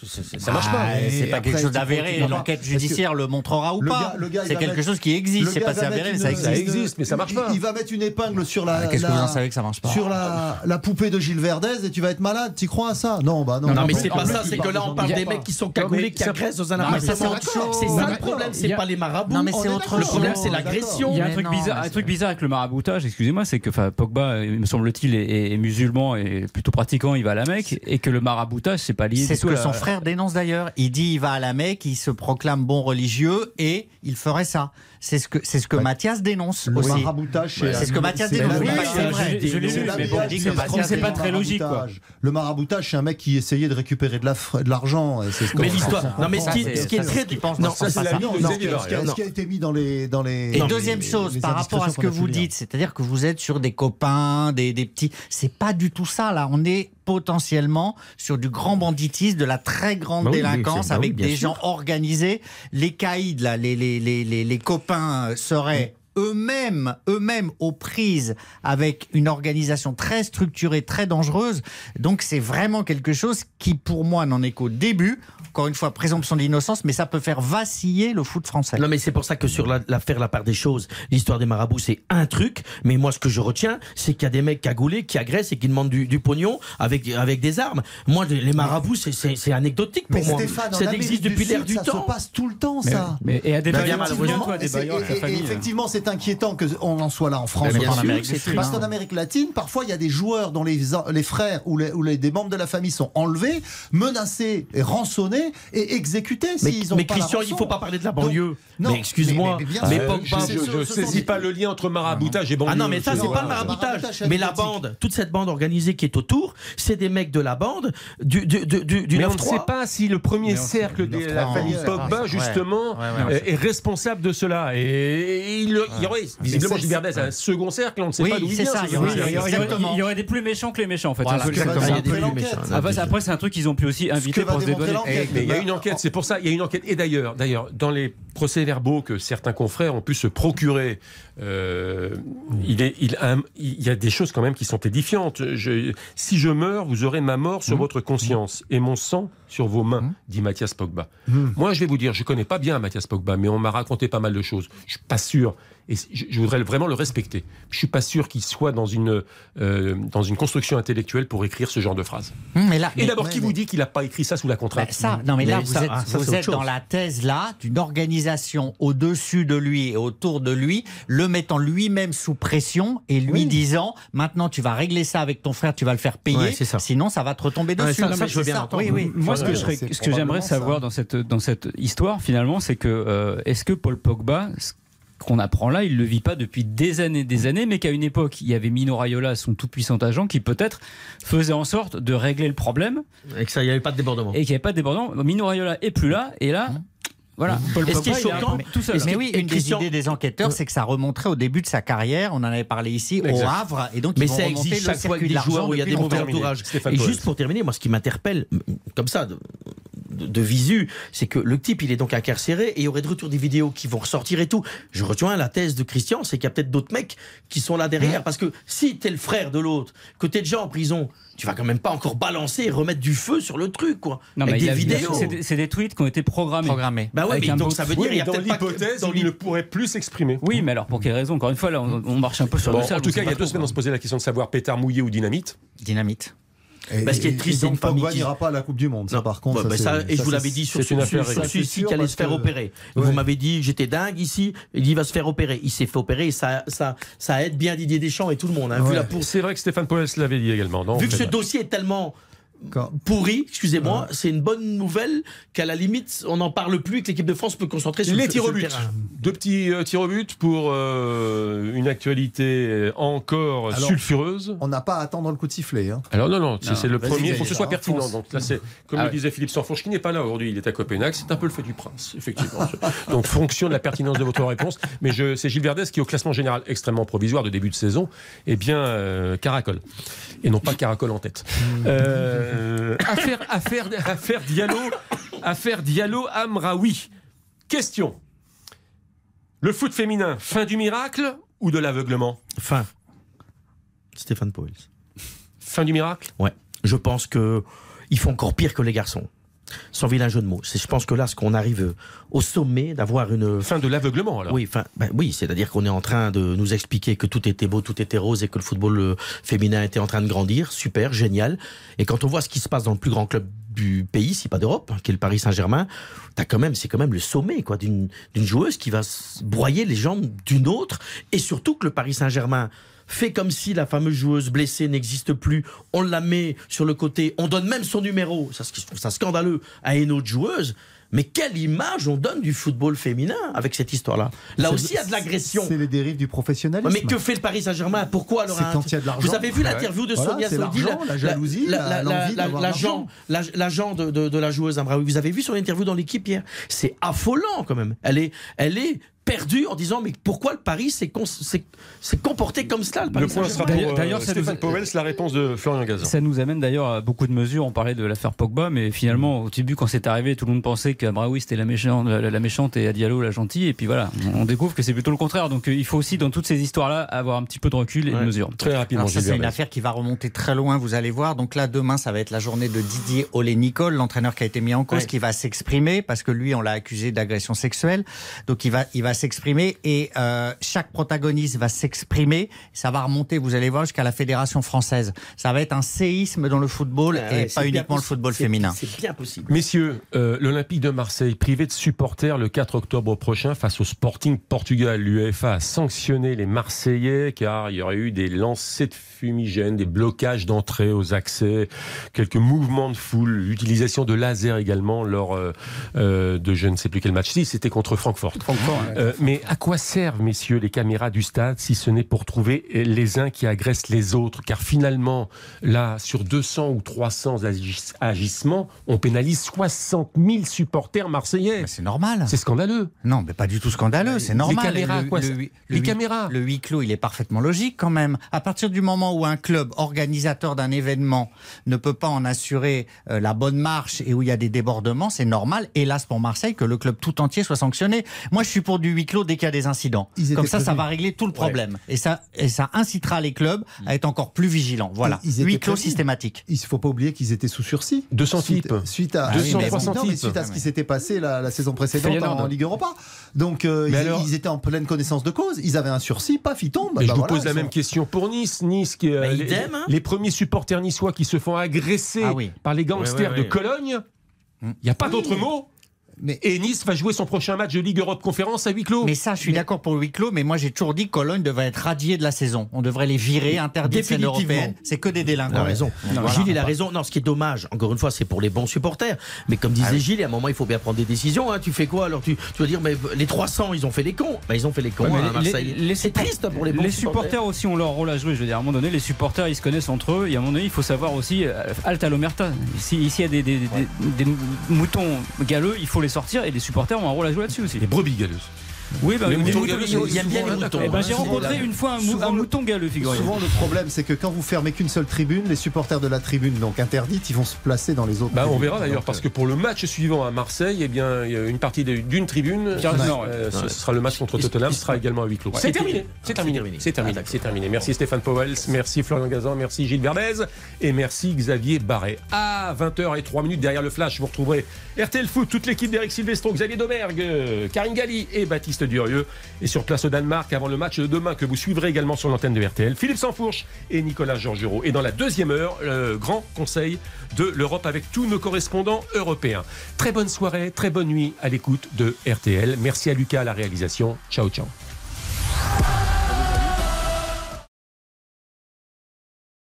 Ça- marche Ah, pas. C'est Et pas quelque chose tu d'avéré. tu. L'enquête judiciaire le montrera ou le pas. C'est quelque mettre- chose qui existe. C'est pas avéré, mettre ça existe. Ça existe, mais ça marche pas. Il va mettre une épingle sur la. Qu'est-ce que vous en savez que ça marche pas Sur la, la poupée de Gilles Verdez et tu vas être malade. T'y crois à ça? Non, bah non. Non, mais En c'est pas ça, c'est que là, on parle des mecs qui sont Non, cagoulés, mais qui agressent dans un Non, mais ça, appartement. c'est. C'est ça le problème, c'est a- pas les marabouts. Non, mais c'est est autre. Le problème, c'est l'agression. Il y a un Mais truc non, bizarre, mais un truc c'est- bizarre avec le maraboutage, excusez-moi, c'est que Pogba, me semble-t-il, est, musulman et plutôt pratiquant, il va à la Mecque, et que le maraboutage, c'est pas lié. C'est ce que son frère dénonce d'ailleurs. Il dit il va à la Mecque, il se proclame bon religieux et il ferait ça. C'est ce que c'est ce que Ouais. Mathias dénonce Le aussi. maraboutage, Ouais, c'est ce que Mathias c'est dénonce. Oui, c'est vrai. je- je l'ai C'est lu, la mais blague. bon, dit que C'est Mathias c'est pas très logique, quoi. Le maraboutage, c'est un mec qui essayait de récupérer de la fr- de l'argent. et c'est ce Mais l'histoire. Non, mais ce qui, Ça, ce qui est très. Non, ça, ce c'est la ce qui a- été mis dans les dans les. Et deuxième chose, par rapport à ce que vous dites, c'est-à-dire que vous êtes sur des copains, des, des petits. C'est pas du tout ça, là. On est potentiellement sur du grand banditisme, de la très grande Bah délinquance bah avec des gens organisés. Les caïds, là, les, les, les, les, les copains seraient. Eux-mêmes, eux-mêmes aux prises avec une organisation très structurée, très dangereuse. Donc c'est vraiment quelque chose qui, pour moi, n'en est qu'au début. Encore une fois, présomption d'innocence, mais ça peut faire vaciller le foot français. Non mais c'est pour ça que sur la- l'affaire la, part des choses, l'histoire des marabouts c'est un truc, mais moi ce que je retiens c'est qu'il y a des mecs cagoulés qui agressent et qui demandent du, du pognon avec avec des armes. Moi les marabouts c'est- anecdotique pour Mais moi. Stéphane, en ça Amérique existe du depuis l'air Sud, du ça temps. se passe tout le temps, Mais, ça. mais- et à des Bah, des Et la et famille. effectivement, c'est inquiétant qu'on en soit là en France. Mais bien en sûr. Amérique du Parce hein. qu'en Amérique latine, parfois, il y a des joueurs dont les, les frères ou, les, ou les- des membres de la famille sont enlevés, menacés, et rançonnés et exécutés Mais, s'ils ont mais pas la Christian, il rançon. faut pas parler de la Donc, banlieue. non, mais excuse-moi, mais- mais bien mais, sûr, Pogba, je- Je ne sont saisis pas le lien entre maraboutage et banlieue. Ah non, mais ça, c'est pas le maraboutage. Mais la bande, toute cette bande organisée qui est autour, c'est des mecs de la bande du, du, du, du, du Mais on ne 9-3. sait pas si le premier cercle de la famille Pogba, justement, euh, est responsable de cela. Et il, y aurait, visiblement, Verdez a un second cercle, on ne sait pas d'où il c'est vient. il y aurait- des plus méchants que les méchants, en fait. Après, c'est un truc qu'ils ont pu aussi inviter pour se l'enquête. Mais il y a une enquête, c'est pour ça, il y a une enquête. Et d'ailleurs, d'ailleurs, dans les procès-verbaux que certains confrères ont pu se procurer, euh, il, est, il, a- il y a des choses quand même qui sont édifiantes. Je- si je meurs, vous aurez ma mort sur votre conscience et mon sang sur vos mains, dit Mathias Pogba. Moi, je vais vous dire, je connais pas bien Mathias Pogba, mais on m'a raconté pas mal de choses. Je suis pas sûr, et je, je voudrais vraiment le respecter. Je suis pas sûr qu'il soit dans une, euh, dans une construction intellectuelle pour écrire ce genre de phrase. Mais là, Et d'abord, qui vous dit qu'il n'a pas écrit ça sous la Bah, contrainte ça, non mais là Mais vous ça, êtes, ah, ça, vous c'est autre êtes dans la thèse là d'une organisation au-dessus de lui et autour de lui, le mettant lui-même sous pression et lui Oui. disant maintenant tu vas régler ça avec ton frère, tu vas le faire payer, Ouais, sinon ça va te retomber Ouais, dessus. ça, Non, ça, mais je veux c'est bien ça. l'entendre. Oui, oui. Moi, ce que, Ouais, je serais- c'est ce que j'aimerais savoir dans cette, dans cette histoire, finalement, c'est que euh, est-ce que Paul Pogba, ce qu'on apprend là, il le vit pas depuis des années, des années, mais qu'à une époque, il y avait Mino Raiola, son tout-puissant agent, qui peut-être faisait en sorte de régler le problème Et que ça, il n'y avait pas de débordement. et qu'il n'y avait pas de débordement. Mino Raiola est plus là, et là, voilà, Paul ce Pogba, qui est choquant, tout seul. ce Mais oui, une Christian- des idées des enquêteurs, c'est que ça remonterait au début de sa carrière. On en avait parlé ici au. Havre, et donc Mais ils vont ça remonter existe le chaque fois avec des joueurs où il y a des mauvais entourages. Et juste pour terminer, moi, ce qui m'interpelle, comme ça, de, visu, c'est que le type, il est donc incarcéré et il y aurait de retour des vidéos qui vont ressortir et tout. Je rejoins la thèse de Christian, c'est qu'il y a peut-être d'autres mecs qui sont là derrière. Parce que si t'es le frère de l'autre, que t'es déjà en prison, tu vas quand même pas encore balancer et remettre du feu sur le truc, quoi. Non, mais avec il des vidéos. c'est des- tweets qui ont été programmés. Programmé. Bah ouais, Avec mais donc ça veut Oui, dire il y mais a dans peut-être pas que- l'hypothèse dans où il ne pourrait plus s'exprimer. Oui, mais alors pour quelle raison? Encore une fois, là, on, on marche un peu sur Bon, le en tout cas, il y a deux semaines, on se posait la question de savoir pétard mouillé ou dynamite. Dynamite. Et, Bah, ce qui est triste, c'est une famille Pogba qui- n'ira pas à la Coupe du Monde. Ça, Non. par contre, Ouais, bah, c'est- ça, et je vous ça, l'avais dit sur celui-ci qui allait se faire que- opérer. Ouais. Vous m'avez dit j'étais dingue ici, il dit il va se faire opérer. Il s'est fait opérer et ça, ça, ça aide bien Didier Deschamps et tout le monde. hein, vu, Ouais. la pour- C'est vrai que Stéphane Poels l'avait dit également. non vu que ce dossier est tellement pourri, excusez-moi, c'est une bonne nouvelle qu'à la limite on n'en parle plus et que l'équipe de France peut concentrer sur Les le, tirs au but. Deux petits euh, tirs au but pour euh, une actualité encore Alors- sulfureuse. On n'a pas à attendre le coup de sifflet. hein. Alors non, non, c'est Non, c'est le premier, il faut vas-y, que ce soit hein, pertinent. fonce. Donc là, c'est, comme Ah le ouais. disait Philippe Sanfourche, qui n'est pas là aujourd'hui, il est à Copenhague, c'est un peu le fait du prince, effectivement. Donc fonction de la pertinence de votre réponse. Mais c'est Gilles Verdès qui, au classement général extrêmement provisoire de début de saison, eh bien, euh, caracole. Et non pas caracole en tête. Euh, affaire, affaire, affaire Diallo, affaire Diallo Amraoui. Question. Le foot féminin, fin du miracle ou de l'aveuglement? Fin. Stéphane Poels. Fin du miracle? Ouais. Je pense que ils font encore pire que les garçons. Sans vilain jeu de mots. C'est- Je pense que là, ce qu'on arrive euh, au sommet d'avoir une Fin de l'aveuglement, alors Oui, enfin, ben oui, c'est-à-dire qu'on est en train de nous expliquer que tout était beau, tout était rose et que le football euh, féminin était en train de grandir. Super, génial. Et quand on voit ce qui se passe dans le plus grand club du pays, si pas d'Europe, hein, qui est le Paris Saint-Germain, t'as quand même, c'est quand même le sommet, quoi, d'une d'une joueuse qui va broyer les jambes d'une autre. Et surtout que le Paris Saint-Germain fait comme si la fameuse joueuse blessée n'existe plus. On la met sur le côté, on donne même son numéro. Ça, je trouve ça scandaleux à une autre joueuse. Mais quelle image on donne du football féminin avec cette histoire-là Là aussi, il y a de l'agression. C'est les dérives du professionnalisme. Mais que fait le Paris Saint-Germain? Pourquoi alors C'est un- quand il y a de l'argent. Vous avez vu l'interview de Sonia l'argent, la jalousie, l'agent, la- l'agent de, de, de la joueuse Amraoui. Vous avez vu son interview dans l'équipe hier? C'est affolant quand même. Elle est, elle est perdue en disant mais pourquoi le Paris s'est con- s'est- s'est comporté comme cela le Paris Le point sera pour euh, D'ailleurs, ça Stéphane Powell, la réponse de Florian Gazan. Ça nous amène d'ailleurs à beaucoup de mesures. On parlait de l'affaire Pogba, mais finalement, au début, quand c'est arrivé, tout le monde pensait qu'Abraoui c'était la méchante, la, la méchante et Diallo la gentille. Et puis voilà, on découvre que c'est plutôt le contraire. Donc euh, il faut aussi, dans toutes ces histoires-là, avoir un petit peu de recul et de mesure. Très rapidement, Alors ça, c'est une affaire qui va remonter très loin, vous allez voir. Donc là, demain, ça va être la journée de Didier Olé-Nicole, l'entraîneur qui a été mis en cause, Ouais. qui va s'exprimer, parce que lui, on l'a accusé d'agression sexuelle. Donc il va, il va s'exprimer et euh, chaque protagoniste va s'exprimer. Ça va remonter, vous allez voir, jusqu'à la Fédération française. Ça va être un séisme dans le football Ah et pas uniquement le football féminin. C'est bien possible. Messieurs, euh, l'Olympique de Marseille, privé de supporters le 4 octobre prochain face au Sporting Portugal. L'UEFA a sanctionné les Marseillais car il y aurait eu des lancers de fumigènes, des blocages d'entrée aux accès, quelques mouvements de foule, l'utilisation de laser également lors euh, euh, de je ne sais plus quel match. Si, c'était contre Francfort. Francfort, ouais. Euh, mais à quoi servent, messieurs, les caméras du stade si ce n'est pour trouver les uns qui agressent les autres? Car finalement, là, sur 200 ou 300 agis- agissements, on pénalise 60 000 supporters marseillais. C'est normal. C'est scandaleux. Non, mais pas du tout scandaleux, c'est normal. caméras, Le- quoi, le Les caméras. Le huis clos, il est parfaitement logique quand même. À partir du moment où un club organisateur d'un événement ne peut pas en assurer euh, la bonne marche et où il y a des débordements, c'est normal, hélas pour Marseille, que le club tout entier soit sanctionné. Moi, je suis pour du huis clos dès qu'il y a des incidents. Comme ça, ça va régler tout le problème. Et, ça, et ça incitera les clubs à être encore plus vigilants. Voilà. Huis clos systématique. Il ne faut pas oublier qu'ils étaient sous sursis. 200 suite, types. Suite à, Ah oui, 200, mais 300 non, mais types. suite à ce qui s'était passé la, la saison précédente Feyenoord. en Ligue Europa. Donc euh, ils, alors- ils étaient en pleine connaissance de cause. Ils avaient un sursis, paf, ils tombent. Et Bah je vous voilà, pose la même question pour Nice. Nice, qui, euh, Bah, les, idem, hein. les premiers supporters niçois qui se font agresser Ah oui. par les gangsters Ouais, ouais, de. Cologne. Il n'y a pas d'autre mot. Mais Et Nice va jouer son prochain match de Ligue Europe Conférence à huis clos. Mais ça, je suis d'accord pour le huis clos, mais moi j'ai toujours dit que Cologne devrait être radié de la saison. On devrait les virer, interdire scène européenne. C'est que des Il délinquants. a raison. Voilà. Gilles, il a raison. Non, ce qui est dommage, encore une fois, c'est pour les bons supporters. Mais comme disait Gilles, à un moment, il faut bien prendre des décisions. hein. Tu fais quoi Alors, tu, tu vas dire, mais les 300, ils ont fait les cons. Bah, ils ont fait les cons Ouais, hein, à les- Marseille. les c'est triste pour les bons les supporters. supporters aussi ont leur rôle à jouer. Je veux dire, à un moment donné, les supporters, ils se connaissent entre eux. Et à un moment donné, il faut savoir aussi, euh, alta l'omerta. Ici il y a des, des- des- des moutons galeux, il faut les sortir. Et les supporters ont un rôle à jouer là-dessus aussi. Les brebis galeuses. Oui, bah, Les les moutons moutons- galeux, il y a bien les moutons. Eh ben, j'ai rencontré une fois un, mou- un le- mouton galeux. Souvent, le problème, c'est que quand vous fermez qu'une seule tribune, les supporters de la tribune, donc interdite, ils vont se placer dans les autres. Bah, on verra d'ailleurs, parce que pour le match suivant à Marseille, eh bien, il y a une partie d'une tribune. Euh, ce sera le match contre Tottenham, ce sera également à huis clos. C'est terminé. C'est terminé. C'est terminé. Ah. C'est terminé. Merci Stéphane Powell, merci Florian Gazan, merci Gilles Verdez et merci Xavier Barret. À 20h03 minutes derrière le flash, vous retrouverez RTL Foot, toute l'équipe d'Eric Silvestro, Xavier Domergue, euh, Karine Galli et Baptiste Durieux. Et sur place au Danemark avant le match de demain que vous suivrez également sur l'antenne de RTL, Philippe Sansfourche et Nicolas Georgerot. Et dans la deuxième heure, le grand conseil de l'Europe avec tous nos correspondants européens. Très bonne soirée, très bonne nuit à l'écoute de RTL. Merci à Lucas à la réalisation. Ciao, ciao.